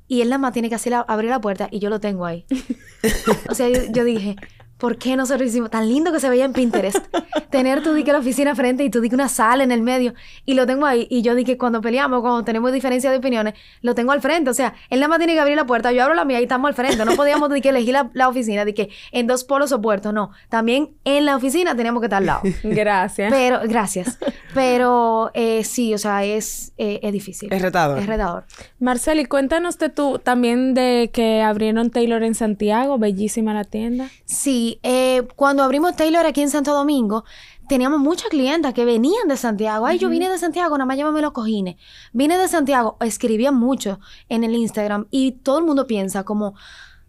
Y él nada más tiene que hacer la- abrir la puerta y yo lo tengo ahí. [laughs] o sea, yo, yo dije, ¿por qué nosotros hicimos tan lindo que se veía en Pinterest? [laughs] Tener tú di que la oficina frente y tú di que una sala en el medio y lo tengo ahí. Y yo di que cuando peleamos, cuando tenemos diferencia de opiniones, lo tengo al frente. O sea, él nada más tiene que abrir la puerta, yo abro la mía y estamos al frente. No podíamos que elegir la, la oficina, de que en dos polos opuestos, no. También en la oficina teníamos que estar al lado. [laughs] Gracias. Pero, gracias. Pero eh, sí, o sea, es, eh, es difícil. Es retador. Es retador. Marceli, cuéntanos de tú también de que abrieron Taylor en Santiago, bellísima la tienda. Sí, eh, cuando abrimos Taylor aquí en Santo Domingo, teníamos muchas clientas que venían de Santiago. Ay, yo vine de Santiago, nada más llévame los cojines. Vine de Santiago, escribían mucho en el Instagram y todo el mundo piensa como,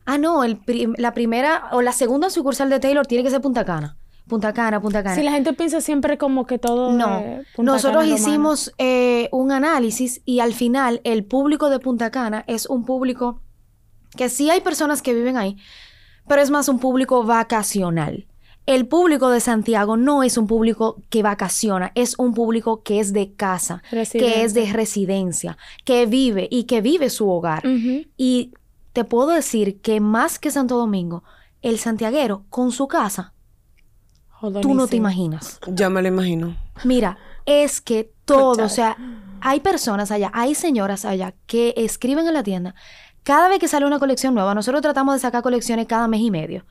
ah, no, el la primera o la segunda sucursal de Taylor tiene que ser Punta Cana. Punta Cana, Punta Cana. Si la gente piensa siempre como que todo No, Punta nosotros Cana hicimos eh, un análisis y al final el público de Punta Cana es un público que sí hay personas que viven ahí, pero es más un público vacacional. El público de Santiago no es un público que vacaciona, es un público que es de casa, que es de residencia, que vive y que vive su hogar. Y te puedo decir que más que Santo Domingo, el santiaguero con su casa, tú no te imaginas. Ya me lo imagino. Mira, es que todo, o sea, hay personas allá, hay señoras allá que escriben en la tienda. Cada vez que sale una colección nueva, nosotros tratamos de sacar colecciones cada mes y medio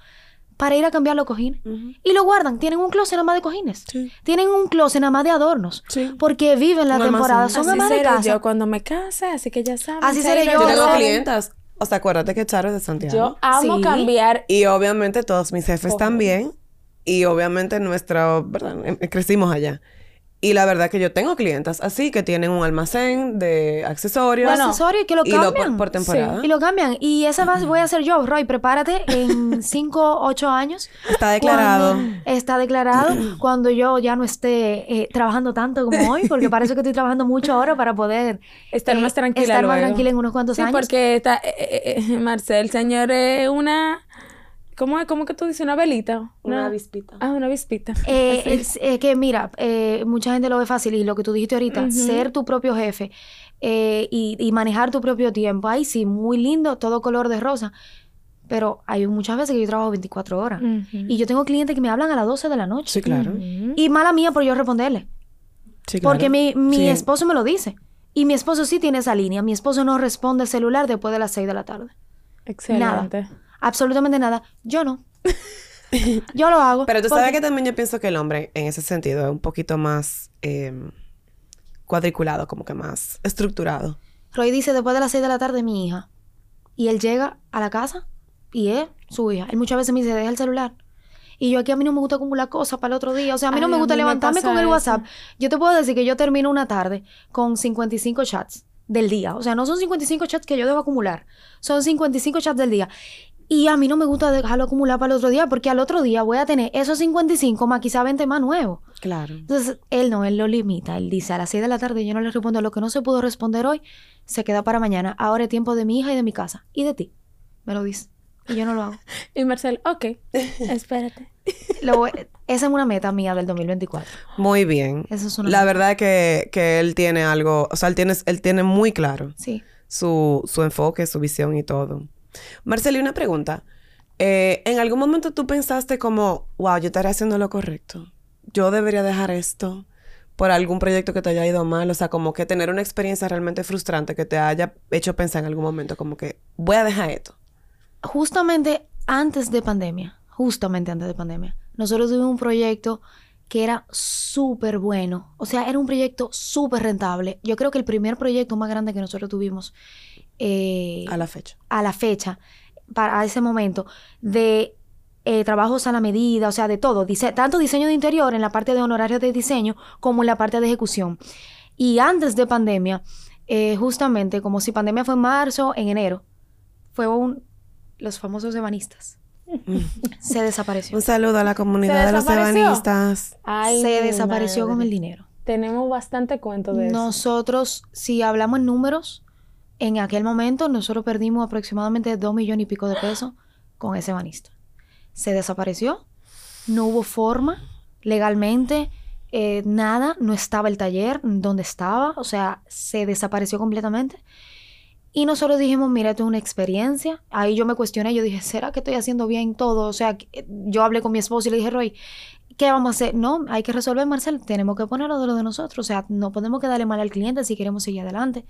para ir a cambiar los cojines. Y lo guardan. Tienen un closet nada más de cojines. Sí. Tienen un closet nada más de adornos. Sí. Porque viven la Un temporada. Son Así amas de seré casa. yo cuando me case, así que ya saben. Así seré yo. Yo tengo clientas. O sea, acuérdate que Charo es de Santiago. Yo amo Sí. cambiar. Y obviamente todos mis jefes Ojo. también. Y obviamente nuestra, ¿verdad? Em- Crecimos allá. Y la verdad que yo tengo clientas así que tienen un almacén de accesorios. Los accesorios que lo y lo cambian. por, por temporada. Y lo cambian. Y esa va- voy a hacer yo, Roy. Prepárate en [laughs] 5, 8 años. Está declarado. Cuando- está declarado. [clears throat] cuando yo ya no esté eh, trabajando tanto como hoy, porque parece que estoy trabajando mucho ahora para poder Estar eh, más tranquila Estar más tranquila en unos cuantos Sí, años. porque está, eh, eh, Marcel, señor, es una... ¿Cómo, es? ¿Cómo que tú dices? ¿Una velita? Una avispita. Ah, una avispita. Eh, es, eh, que mira, eh, mucha gente lo ve fácil y lo que tú dijiste ahorita, ser tu propio jefe eh, y, y manejar tu propio tiempo. Ay, sí, muy lindo, todo color de rosa. Pero hay muchas veces que yo trabajo 24 horas. Y yo tengo clientes que me hablan a las 12 de la noche. Sí, claro. Y mala mía por yo responderle. Sí, claro. Porque mi, mi Sí. esposo me lo dice. Y mi esposo sí tiene esa línea. Mi esposo no responde el celular después de las 6 de la tarde. Excelente. Absolutamente nada. Yo no. yo lo hago. Pero tú sabes que también yo pienso que el hombre, en ese sentido, es un poquito más eh, cuadriculado, como que más estructurado. Roy dice después de las 6 de la tarde mi hija. Y él llega a la casa y es su hija. Él muchas veces me dice, deja el celular. Y yo aquí a mí no me gusta acumular cosas para el otro día. O sea, a mí no me gusta me levantarme con el eso. WhatsApp. Yo te puedo decir que yo termino una tarde con 55 chats del día. O sea, no son 55 chats que yo debo acumular. Son 55 chats del día. Y a mí no me gusta dejarlo acumular para el otro día porque al otro día voy a tener esos 55 más quizá 20 más nuevos. Claro. Entonces, él no, él lo limita. Él dice, a las 6 de la tarde yo no le respondo lo que no se pudo responder hoy, se queda para mañana. Ahora es tiempo de mi hija y de mi casa. Y de ti. Me lo dice. Y yo no lo hago. [laughs] Y Marcel, ok, [laughs] espérate. Lo esa es una meta mía del 2024. Muy bien. Eso es una La meta. verdad que, que él tiene algo, o sea, él tiene, él tiene muy claro Sí. su, su enfoque, su visión y todo. Marceli, una pregunta. Eh, ¿En algún momento tú pensaste como, wow, yo estaré haciendo lo correcto? Yo debería dejar esto por algún proyecto que te haya ido mal, o sea, como que tener una experiencia realmente frustrante que te haya hecho pensar en algún momento como que voy a dejar esto. Justamente antes de pandemia, justamente antes de pandemia, nosotros tuvimos un proyecto que era súper bueno. O sea, era un proyecto súper rentable. Yo creo que el primer proyecto más grande que nosotros tuvimos eh, A la fecha. a la fecha, para ese momento, de eh, trabajos a la medida, o sea, de todo, dise- tanto diseño de interior en la parte de honorarios de diseño como en la parte de ejecución. Y antes de pandemia, eh, justamente como si pandemia fue en marzo, en enero, fue un, los famosos ebanistas. Se desapareció. Un saludo a la comunidad de los ebanistas. Ay, Se desapareció con el dinero. Tenemos bastante cuento de eso. Nosotros, si hablamos en números, en aquel momento nosotros perdimos aproximadamente dos millones y pico de pesos con ese banista. Se desapareció, no hubo forma legalmente, eh, nada, no estaba el taller donde estaba, o sea, se desapareció completamente. Y nosotros dijimos, mira, esto es una experiencia. Ahí yo me cuestioné, yo dije, ¿será que estoy haciendo bien todo? O sea, eh, yo hablé con mi esposo y le dije, Roy, ¿qué vamos a hacer? No, hay que resolver, Marcel, tenemos que ponerlo de lo de nosotros. O sea, no podemos quedarle mal al cliente si queremos seguir adelante.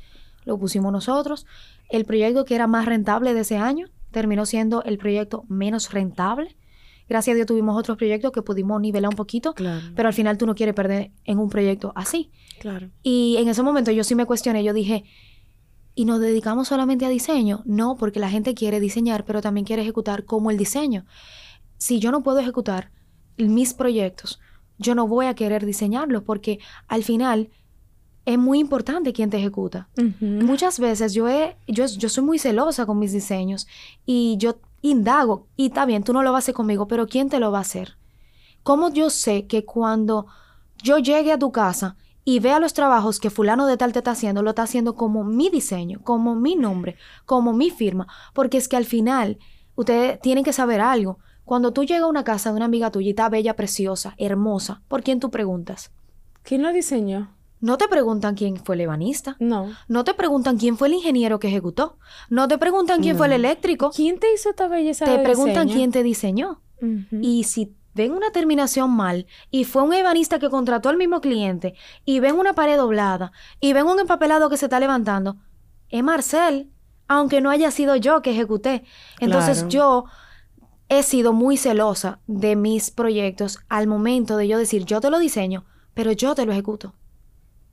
Lo pusimos nosotros. El proyecto que era más rentable de ese año terminó siendo el proyecto menos rentable. Gracias a Dios tuvimos otros proyectos que pudimos nivelar un poquito, Claro. pero al final tú no quieres perder en un proyecto así. Claro. Y en ese momento yo sí me cuestioné, yo dije, ¿y nos dedicamos solamente a diseño? No, porque la gente quiere diseñar, pero también quiere ejecutar como el diseño. Si yo no puedo ejecutar mis proyectos, yo no voy a querer diseñarlos porque al final es muy importante quién te ejecuta. Muchas veces yo, he, yo, yo soy muy celosa con mis diseños y yo indago, y está bien, tú no lo vas a hacer conmigo, pero ¿quién te lo va a hacer? ¿Cómo yo sé que cuando yo llegue a tu casa y vea los trabajos que fulano de tal te está haciendo, lo está haciendo como mi diseño, como mi nombre, como mi firma? Porque es que al final ustedes tienen que saber algo. Cuando tú llegas a una casa de una amiga tuya y está bella, preciosa, hermosa, ¿por quién tú preguntas? ¿Quién lo diseñó? No te preguntan quién fue el ebanista. No. No te preguntan quién fue el ingeniero que ejecutó. No te preguntan quién fue el eléctrico. ¿Quién te hizo esta belleza Te de preguntan diseño? quién te diseñó. Y si ven una terminación mal y fue un ebanista que contrató al mismo cliente y ven una pared doblada y ven un empapelado que se está levantando, es Marcel, aunque no haya sido yo que ejecuté. Entonces Claro. yo he sido muy celosa de mis proyectos al momento de yo decir, yo te lo diseño, pero yo te lo ejecuto.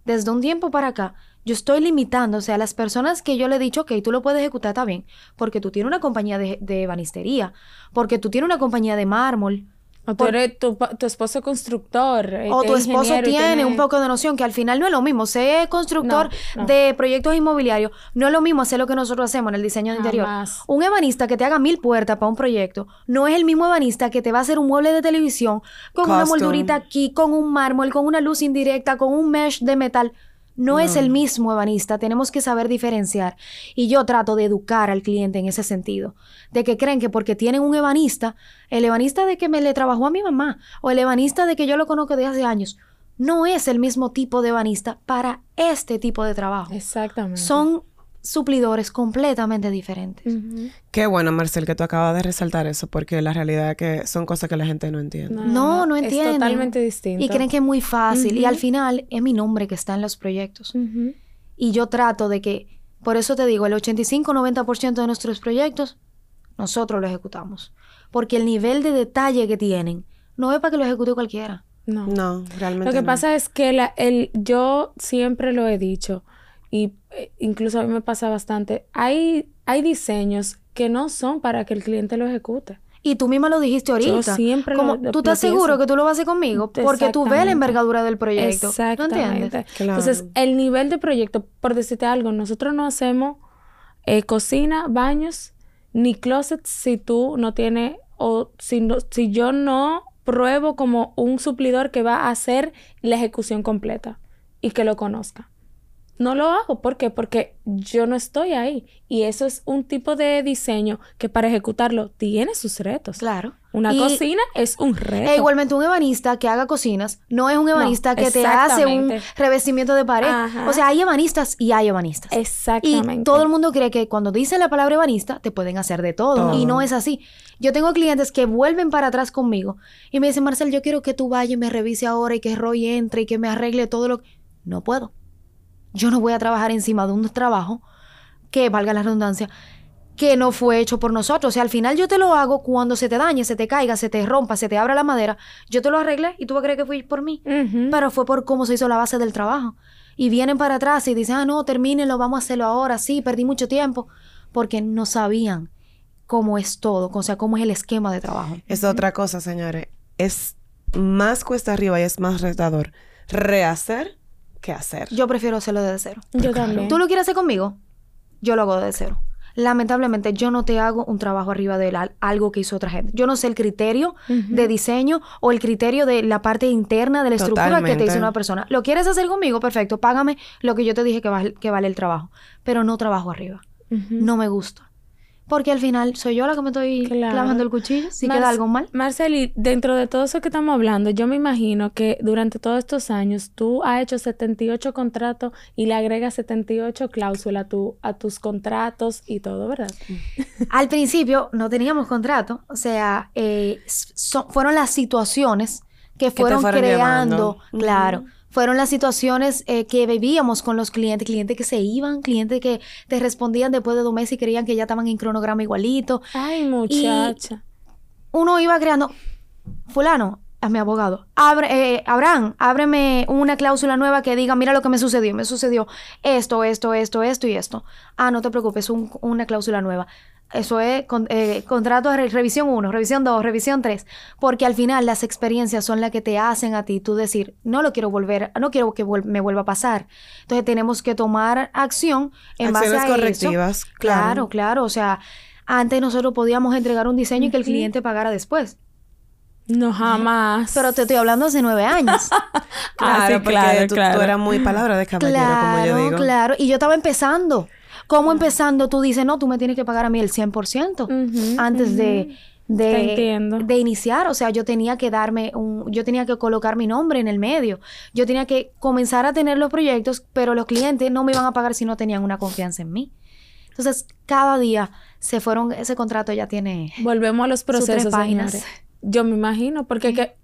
Desde un tiempo para acá, yo estoy limitándose a las personas que yo le he dicho, ok, tú lo puedes ejecutar, está bien, porque tú tienes una compañía de, de ebanistería, porque tú tienes una compañía de mármol, O tú eres tu, tu esposo constructor. eh, o tu esposo tiene un poco de noción, que al final no es lo mismo. Ser constructor No, no. de proyectos inmobiliarios no es lo mismo hacer lo que nosotros hacemos en el diseño de interior. Jamás. Un ebanista que te haga mil puertas para un proyecto no es el mismo ebanista que te va a hacer un mueble de televisión con una moldurita aquí, con un mármol, con una luz indirecta, con un mesh de metal. No, es el mismo ebanista, tenemos que saber diferenciar. Y yo trato de educar al cliente en ese sentido, de que creen que porque tienen un ebanista, el ebanista de que me le trabajó a mi mamá o el ebanista de que yo lo conozco de hace años, no es el mismo tipo de ebanista para este tipo de trabajo. Exactamente. Son suplidores completamente diferentes. Qué bueno, Marcel, que tú acabas de resaltar eso, porque la realidad es que son cosas que la gente no entiende. No, no Es entienden. totalmente distinto. Y creen que es muy fácil. Y al final es mi nombre que está en los proyectos. Y yo trato de que, por eso te digo, el 85-90% de nuestros proyectos, nosotros lo ejecutamos. Porque el nivel de detalle que tienen no es para que lo ejecute cualquiera. No. No, realmente Lo que no. pasa es que la, el, yo siempre lo he dicho, y eh, incluso a mí me pasa bastante, hay, hay diseños que no son para que el cliente lo ejecute. Y tú misma lo dijiste ahorita. siempre lo- Como, lo- ¿Tú estás seguro que tú lo vas a hacer conmigo? Porque tú ves la envergadura del proyecto. ¿No Exactamente. entiendes? Claro. Entonces, el nivel de proyecto, por decirte algo, nosotros no hacemos eh, cocina, baños, ni closets si tú no tienes, o si, no- si yo no pruebo como un suplidor que va a hacer la ejecución completa y que lo conozca. No lo hago. ¿Por qué? Porque yo no estoy ahí. Y eso es un tipo de diseño que para ejecutarlo tiene sus retos. Claro. Una Y- cocina es un reto. E igualmente un ebanista que haga cocinas no es un ebanista que te hace un revestimiento de pared. Ajá. O sea, hay ebanistas y hay ebanistas. Exactamente. Y todo el mundo cree que cuando dicen la palabra ebanista te pueden hacer de todo. Todo. Y no es así. Yo tengo clientes que vuelven para atrás conmigo y me dicen, Marcel, yo quiero que tú vayas y me revise ahora y que Roy entre y que me arregle todo lo que... No puedo. Yo no voy a trabajar encima de un trabajo que, valga la redundancia, que no fue hecho por nosotros. O sea, al final yo te lo hago cuando se te dañe, se te caiga, se te rompa, se te abra la madera. Yo te lo arreglé y tú vas a creer que fue por mí. Pero fue por cómo se hizo la base del trabajo. Y vienen para atrás y dicen, ah, no, termínenlo, vamos a hacerlo ahora. Sí, perdí mucho tiempo. Porque no sabían cómo es todo, o sea, cómo es el esquema de trabajo. Es otra cosa, señores. Es más cuesta arriba y es más retador rehacer que hacer. Yo prefiero hacerlo desde cero. Yo también. ¿Tú lo quieres hacer conmigo? Yo lo hago desde cero. Lamentablemente, yo no te hago un trabajo arriba de la- algo que hizo otra gente. Yo no sé el criterio de diseño o el criterio de la parte interna de la estructura que te hizo una persona. ¿Lo quieres hacer conmigo? Perfecto, págame lo que yo te dije que, val- que vale el trabajo. Pero no trabajo arriba. No me gusta. Porque al final soy yo la que me estoy Claro. clavando el cuchillo. Si Mar- queda algo mal. Marceli, dentro de todo eso que estamos hablando, yo me imagino que durante todos estos años tú has hecho 78 contratos y le agregas 78 cláusulas a, tu, a tus contratos y todo, ¿verdad? [laughs] Al principio no teníamos contrato, o sea, eh, so- fueron las situaciones que fueron fueron creando, claro, fueron las situaciones eh, que vivíamos con los clientes, clientes que se iban, clientes que te respondían después de dos meses y creían que ya estaban en cronograma igualito. Ay, muchacha. Uno iba creando, fulano, a mi abogado, abre, eh, Abraham, ábreme una cláusula nueva que diga, mira lo que me sucedió, me sucedió esto, esto, esto, esto y esto. Ah, no te preocupes, un- una cláusula nueva. Eso es con- eh, contrato de re- revisión 1, revisión 2, revisión 3, porque al final las experiencias son las que te hacen a ti tú decir, no lo quiero volver, no quiero que vuel- me vuelva a pasar. Entonces tenemos que tomar acción en base Acciones a eso. correctivas, Claro, claro. claro, o sea, antes nosotros podíamos entregar un diseño y que el cliente pagara después. No, jamás. Pero te estoy hablando hace nueve años. [laughs] Ah, sí, porque claro, tú, claro. tú eras muy palabra de caballero, como yo claro, digo. claro. Y yo estaba empezando. ¿Cómo empezando? Tú dices, no, tú me tienes que pagar a mí el 100% Ujú, antes de, de, de iniciar. O sea, yo tenía que darme un, yo tenía que colocar mi nombre en el medio. Yo tenía que comenzar a tener los proyectos, pero los clientes no me iban a pagar si no tenían una confianza en mí. Entonces, cada día se fueron, ese contrato ya tiene... Volvemos a los tres procesos, páginas. señores. Yo me imagino, porque que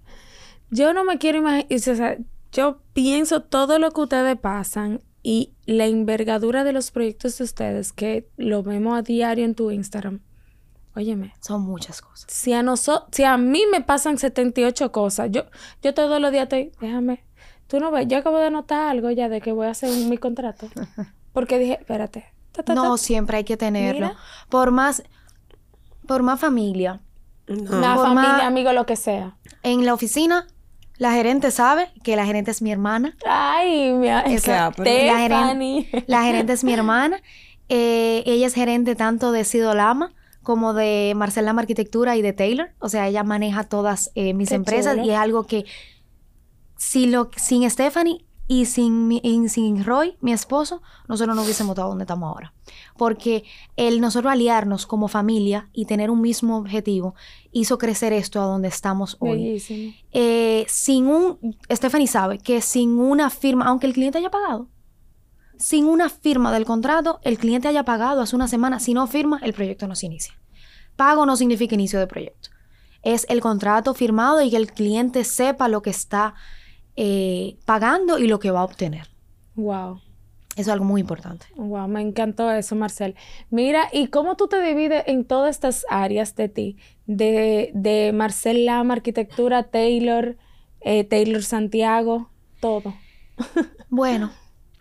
yo no me quiero imaginar, o sea, yo pienso todo lo que ustedes pasan y la envergadura de los proyectos de ustedes, que lo vemos a diario en tu Instagram. Óyeme, Son muchas cosas. si a nosotros, si a mí me pasan 78 cosas, yo, yo todos los días estoy, déjame, tú no ves, yo acabo de anotar algo ya de que voy a hacer un- mi contrato. [laughs] Porque dije, espérate. ta, ta, No, siempre hay que tenerlo. Mira. Por más, por más familia, La Forma- familia, amigo, lo que sea. En la oficina, la gerente sabe que la gerente es mi hermana. Ay, mi Esa- la, gerente, la gerente es mi hermana. Eh, ella es gerente tanto de Sidolama como de Marcelama Arquitectura y de Taylor. O sea, ella maneja todas eh, mis Qué empresas chulo. y es algo que si lo, sin Stephanie y sin, mi- y sin Roy, mi esposo, nosotros no hubiésemos estado donde estamos ahora. Porque el nosotros aliarnos como familia y tener un mismo objetivo hizo crecer esto a donde estamos hoy. Eh, sin un, Stephanie sabe que sin una firma, aunque el cliente haya pagado, sin una firma del contrato, el cliente haya pagado hace una semana, si no firma, el proyecto no se inicia. Pago no significa inicio de proyecto. Es el contrato firmado y que el cliente sepa lo que está eh, pagando y lo que va a obtener. Wow. Eso es algo muy importante. Wow, me encantó eso, Marcel. Mira, ¿y cómo tú te divides en todas estas áreas de ti? De, de Marcel Lama, arquitectura, Taylor, eh, Taylor Santiago, todo. [laughs] Bueno,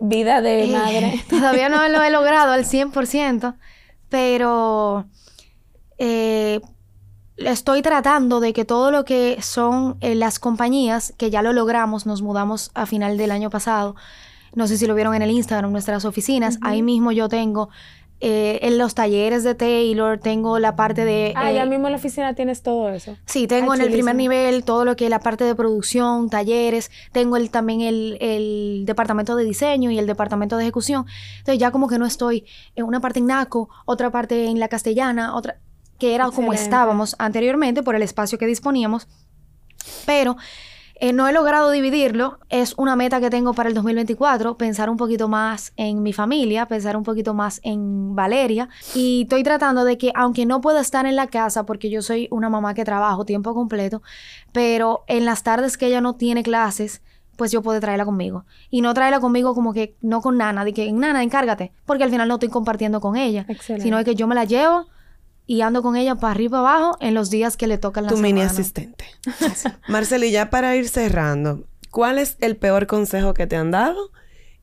Vida de Eh, madre. [laughs] Todavía no lo he logrado al 100%, pero eh, estoy tratando de que todo lo que son eh, las compañías, que ya lo logramos, nos mudamos a final del año pasado, no sé si lo vieron en el Instagram, nuestras oficinas, ahí mismo yo tengo eh, en los talleres de Taylor, tengo la parte de... Ah, eh, ya mismo en la oficina tienes todo eso. Sí, tengo Ah, en el primer nivel todo lo que es la parte de producción, talleres, tengo el, también el, el departamento de diseño y el departamento de ejecución. Entonces ya como que no estoy en una parte en NACO, otra parte en la castellana, otra que era como estábamos anteriormente por el espacio que disponíamos. Pero eh, no he logrado dividirlo. Es una meta que tengo para el 2024, pensar un poquito más en mi familia, pensar un poquito más en Valeria. Y estoy tratando de que, aunque no pueda estar en la casa, porque yo soy una mamá que trabajo tiempo completo, pero en las tardes que ella no tiene clases, pues yo puedo traerla conmigo. Y no traerla conmigo como que no con Nana, de que Nana, encárgate, porque al final no estoy compartiendo con ella, Excelente. sino que yo me la llevo y ando con ella para arriba abajo en los días que le tocan la Tu mini asistente. [laughs] Marcel, y ya para ir cerrando, ¿cuál es el peor consejo que te han dado?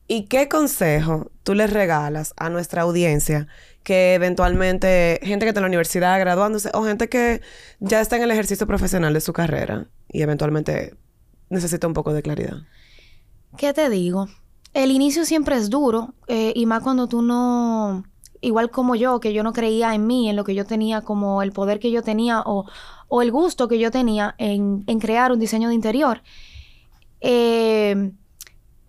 ¿Y qué consejo tú les regalas a nuestra audiencia que eventualmente, gente que está en la universidad graduándose o gente que ya está en el ejercicio profesional de su carrera y eventualmente necesita un poco de claridad? ¿Qué te digo? El inicio siempre es duro eh, y más cuando tú no, igual como yo, que yo no creía en mí, en lo que yo tenía, como el poder que yo tenía o, o el gusto que yo tenía en, en crear un diseño de interior. Eh,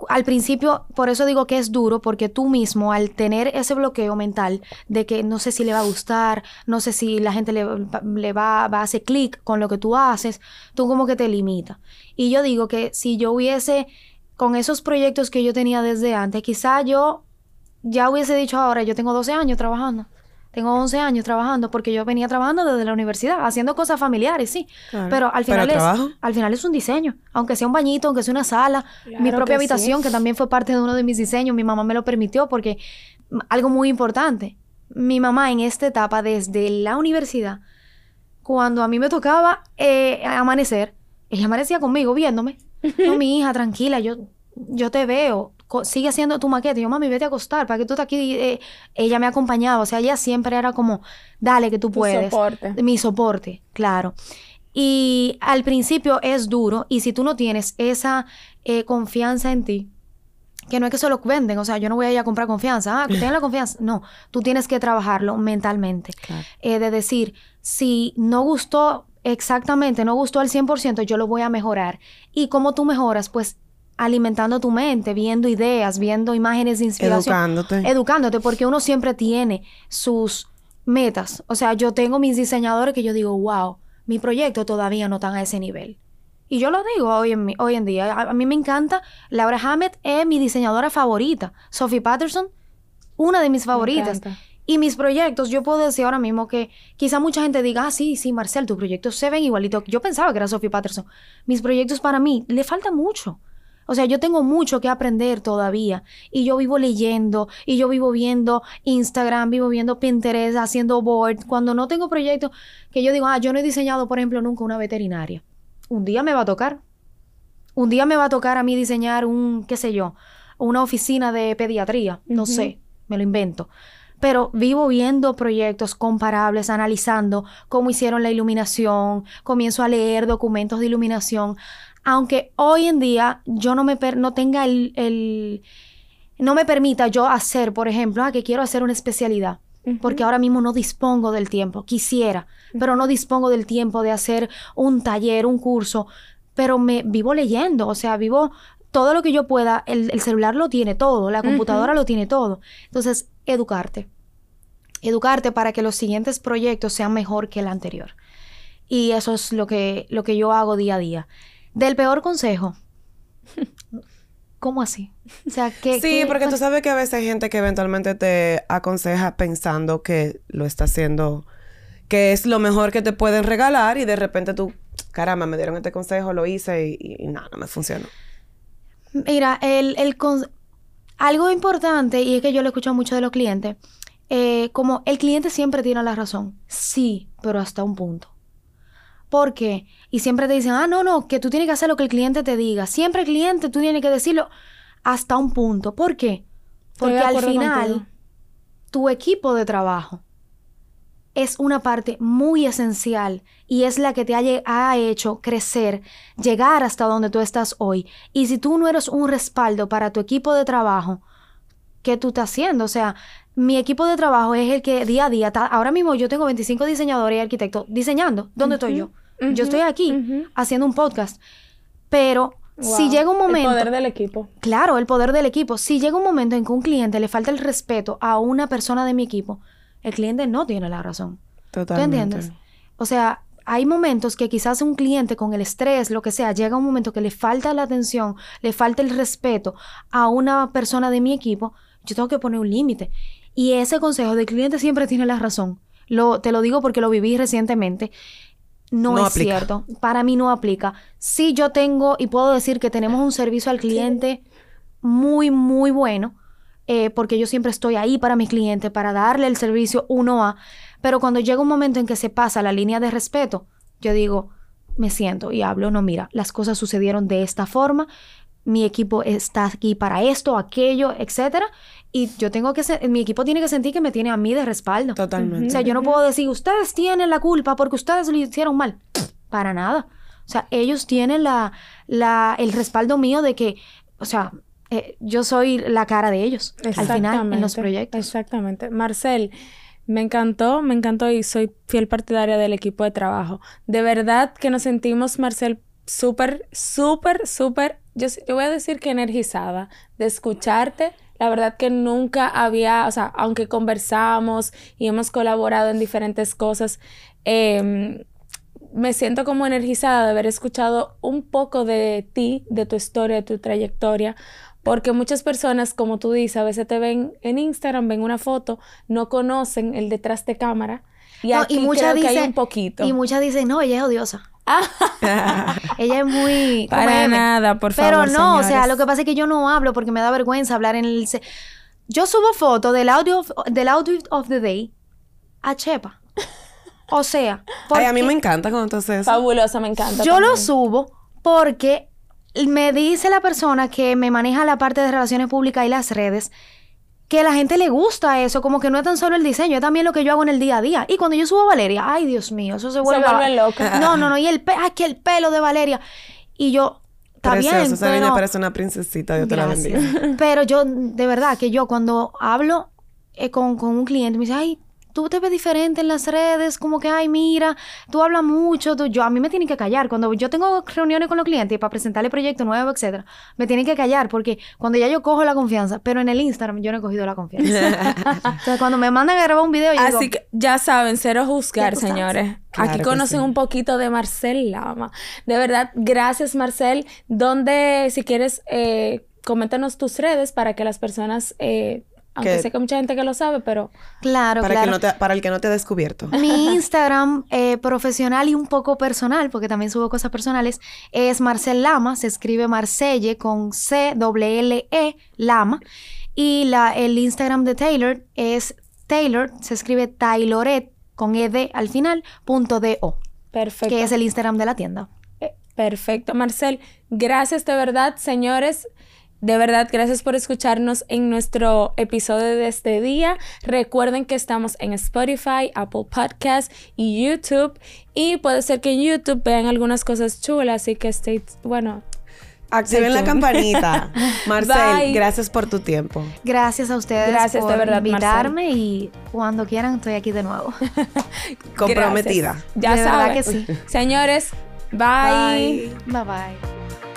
al principio, por eso digo que es duro, porque tú mismo, al tener ese bloqueo mental de que no sé si le va a gustar, no sé si la gente le, le va, va a hacer clic con lo que tú haces, tú como que te limita. Y yo digo que si yo hubiese, con esos proyectos que yo tenía desde antes, quizá yo ya hubiese dicho ahora, yo tengo 12 años trabajando. Tengo 11 años trabajando porque yo venía trabajando desde la universidad, haciendo cosas familiares, sí. Claro. Pero al Pero final, es, al final es un diseño. Aunque sea un bañito, aunque sea una sala, mi propia que sí. habitación, que también fue parte de uno de mis diseños, mi mamá me lo permitió porque algo muy importante. Mi mamá en esta etapa, desde la universidad, cuando a mí me tocaba eh, amanecer, ella amanecía conmigo viéndome. No, [laughs] mi hija, tranquila, yo, yo te veo. Sigue haciendo tu maqueta. Y yo, mami, vete a acostar para que tú estás aquí. eh, ella me acompañaba. O sea, ella siempre era como, dale que tú puedes. soporte. Mi soporte, claro. Y al principio es duro. Y si tú no tienes esa eh, confianza en ti, que no es que se lo venden, o sea, yo no voy a ir a comprar confianza, ah, que tengan la confianza. No, tú tienes que trabajarlo mentalmente. Claro. Eh, de decir, si no gustó exactamente, no gustó al 100%, yo lo voy a mejorar. ¿Y cómo tú mejoras? Pues alimentando tu mente, viendo ideas, viendo imágenes de inspiración. Educándote. Educándote, porque uno siempre tiene sus metas. O sea, yo tengo mis diseñadores que yo digo, wow, mi proyecto todavía no está a ese nivel. Y yo lo digo hoy en, mi- hoy en día. A, a mí me encanta. Laura Hammett es mi diseñadora favorita. Sophie Patterson, una de mis favoritas. Y mis proyectos, yo puedo decir ahora mismo que quizá mucha gente diga, ah, sí, sí, Marcel, tus proyectos se ven igualito. Yo pensaba que era Sophie Patterson. Mis proyectos para mí le falta mucho. O sea, yo tengo mucho que aprender todavía. Y yo vivo leyendo, y yo vivo viendo Instagram, vivo viendo Pinterest, haciendo board. Cuando no tengo proyectos, que yo digo, ah, yo no he diseñado, por ejemplo, nunca una veterinaria. Un día me va a tocar. Un día me va a tocar a mí diseñar un, qué sé yo, una oficina de pediatría. No sé, me lo invento. pero vivo viendo proyectos comparables, analizando cómo hicieron la iluminación, comienzo a leer documentos de iluminación, aunque hoy en día yo no me no tenga el, el, no me permita yo hacer, por ejemplo, ah, que quiero hacer una especialidad. Porque ahora mismo no dispongo del tiempo. Quisiera, pero no dispongo del tiempo de hacer un taller, un curso. Pero me vivo leyendo, o sea, vivo todo lo que yo pueda. El, celular lo tiene todo, la computadora lo tiene todo. Entonces, educarte. Educarte para que los siguientes proyectos sean mejor que el anterior. Y eso es lo que, lo que yo hago día a día. Del peor consejo. [laughs] ¿Cómo así? O sea, que... Sí, porque tú sabes que a veces hay gente que eventualmente te aconseja pensando que lo está haciendo, que es lo mejor que te pueden regalar y de repente tú, caramba, me dieron este consejo, lo hice y, nada, no me funcionó. Mira, el, el algo importante, y es que yo lo escucho mucho de los clientes, eh, como el cliente siempre tiene la razón. Sí, pero hasta un punto. ¿Por qué? Y siempre te dicen, ah, no, no, que tú tienes que hacer lo que el cliente te diga. Siempre el cliente tú tienes que decirlo hasta un punto. ¿Por qué? Porque al final, tu equipo de trabajo es una parte muy esencial y es la que te ha, hecho crecer, llegar hasta donde tú estás hoy. Y si tú no eres un respaldo para tu equipo de trabajo, ¿qué tú estás haciendo? O sea, mi equipo de trabajo es el que día a día, ahora mismo yo tengo 25 diseñadores y arquitectos diseñando. ¿Dónde estoy yo? Yo estoy aquí haciendo un podcast. Pero si llega un momento... El poder del equipo. Claro, el poder del equipo. Si llega un momento en que un cliente le falta el respeto a una persona de mi equipo, el cliente no tiene la razón. Totalmente. ¿Tú entiendes? O sea, hay momentos que quizás un cliente con el estrés, lo que sea, llega un momento que le falta la atención, le falta el respeto a una persona de mi equipo, yo tengo que poner un límite. Y ese consejo del cliente siempre tiene la razón. Lo, te lo digo porque lo viví recientemente. No, es cierto. Para mí no aplica. Sí, yo tengo y puedo decir que tenemos un servicio al cliente muy, muy bueno, eh, porque yo siempre estoy ahí para mi cliente, para darle el servicio uno a. Pero cuando llega un momento en que se pasa la línea de respeto, yo digo, me siento y hablo, no, mira, las cosas sucedieron de esta forma, mi equipo está aquí para esto, aquello, etcétera. Y yo tengo que ser, mi equipo tiene que sentir que me tiene a mí de respaldo. Totalmente. O sea, yo no puedo decir, ustedes tienen la culpa porque ustedes lo hicieron mal. Para nada. O sea, ellos tienen la, la, el respaldo mío de que, o sea, eh, yo soy la cara de ellos al final en los proyectos. Exactamente. Marcel, me encantó, me encantó y soy fiel partidaria del equipo de trabajo. De verdad que nos sentimos, Marcel, súper, súper, súper, yo, yo voy a decir que energizada de escucharte. La verdad que nunca había, o sea, aunque conversamos y hemos colaborado en diferentes cosas, em, me siento como energizada de haber escuchado un poco de ti, de tu historia, de tu trayectoria, porque muchas personas, como tú dices, a veces te ven en Instagram, ven una foto, no conocen el detrás de cámara. Y aquí muchas creo que hay un poquito. Y muchas dicen, no, ella es odiosa. [laughs] ella es muy... Para nada, por favor. Pero no, o sea, lo que pasa es que yo no hablo porque me da vergüenza hablar en el... Yo subo fotos del audio del audio of the day a Chepa. O sea, Ay, a mí me encanta cuando entonces Fabulosa, me encanta. Yo lo subo porque me dice la persona que me maneja la parte de relaciones públicas y las redes que a la gente le gusta eso, como que no es tan solo el diseño, es también lo que yo hago en el día a día. Y cuando yo subo a Valeria, ay Dios mío, eso se vuelve, se vuelve loco. [laughs] No, no, no, y el ay, que el pelo de Valeria. Y yo, está bien, esa pero... niña parece una princesita, Dios te la bendiga. Pero yo, de verdad, que yo cuando hablo eh, con, con un cliente, me dice, ay, tú te ves diferente en las redes, como que, ay, mira, tú hablas mucho, tú, yo, a mí me tienen que callar. Cuando yo tengo reuniones con los clientes para presentarle proyecto nuevo, etcétera, me tienen que callar porque cuando ya yo cojo la confianza, pero en el Instagram yo no he cogido la confianza. [laughs] Entonces, cuando me mandan a grabar un video, yo Así que ya saben, cero juzgar, señores. Aquí conocen un poquito de Marcel Lama. De verdad, gracias, Marcel. Donde, si quieres, eh, coméntanos tus redes para que las personas eh, aunque sé que hay mucha gente que lo sabe, pero... Claro, para claro. Que no te, para el que no te ha descubierto. Mi [laughs] Instagram eh, profesional y un poco personal, porque también subo cosas personales, es Marcel Lama. Se escribe Marcelle con C-L-L-E, Lama. Y la, el Instagram de Taylor es Taylor, se escribe Tayloret con ED al final, punto D-O. Perfecto. Que es el Instagram de la tienda. Eh, perfecto, Marcel. Gracias de verdad, señores. De verdad, gracias por escucharnos en nuestro episodio de este día. Recuerden que estamos en Spotify, Apple Podcasts y YouTube. Y puede ser que en YouTube vean algunas cosas chulas, así que stay, bueno, Activen la campanita. [laughs] Marcel, Bye. gracias por tu tiempo. Gracias a ustedes Gracias, por de verdad, invitarme y cuando quieran estoy aquí de nuevo. [laughs] Comprometida. gracias. Ya De verdad saben. que sí. Señores, bye. Bye bye.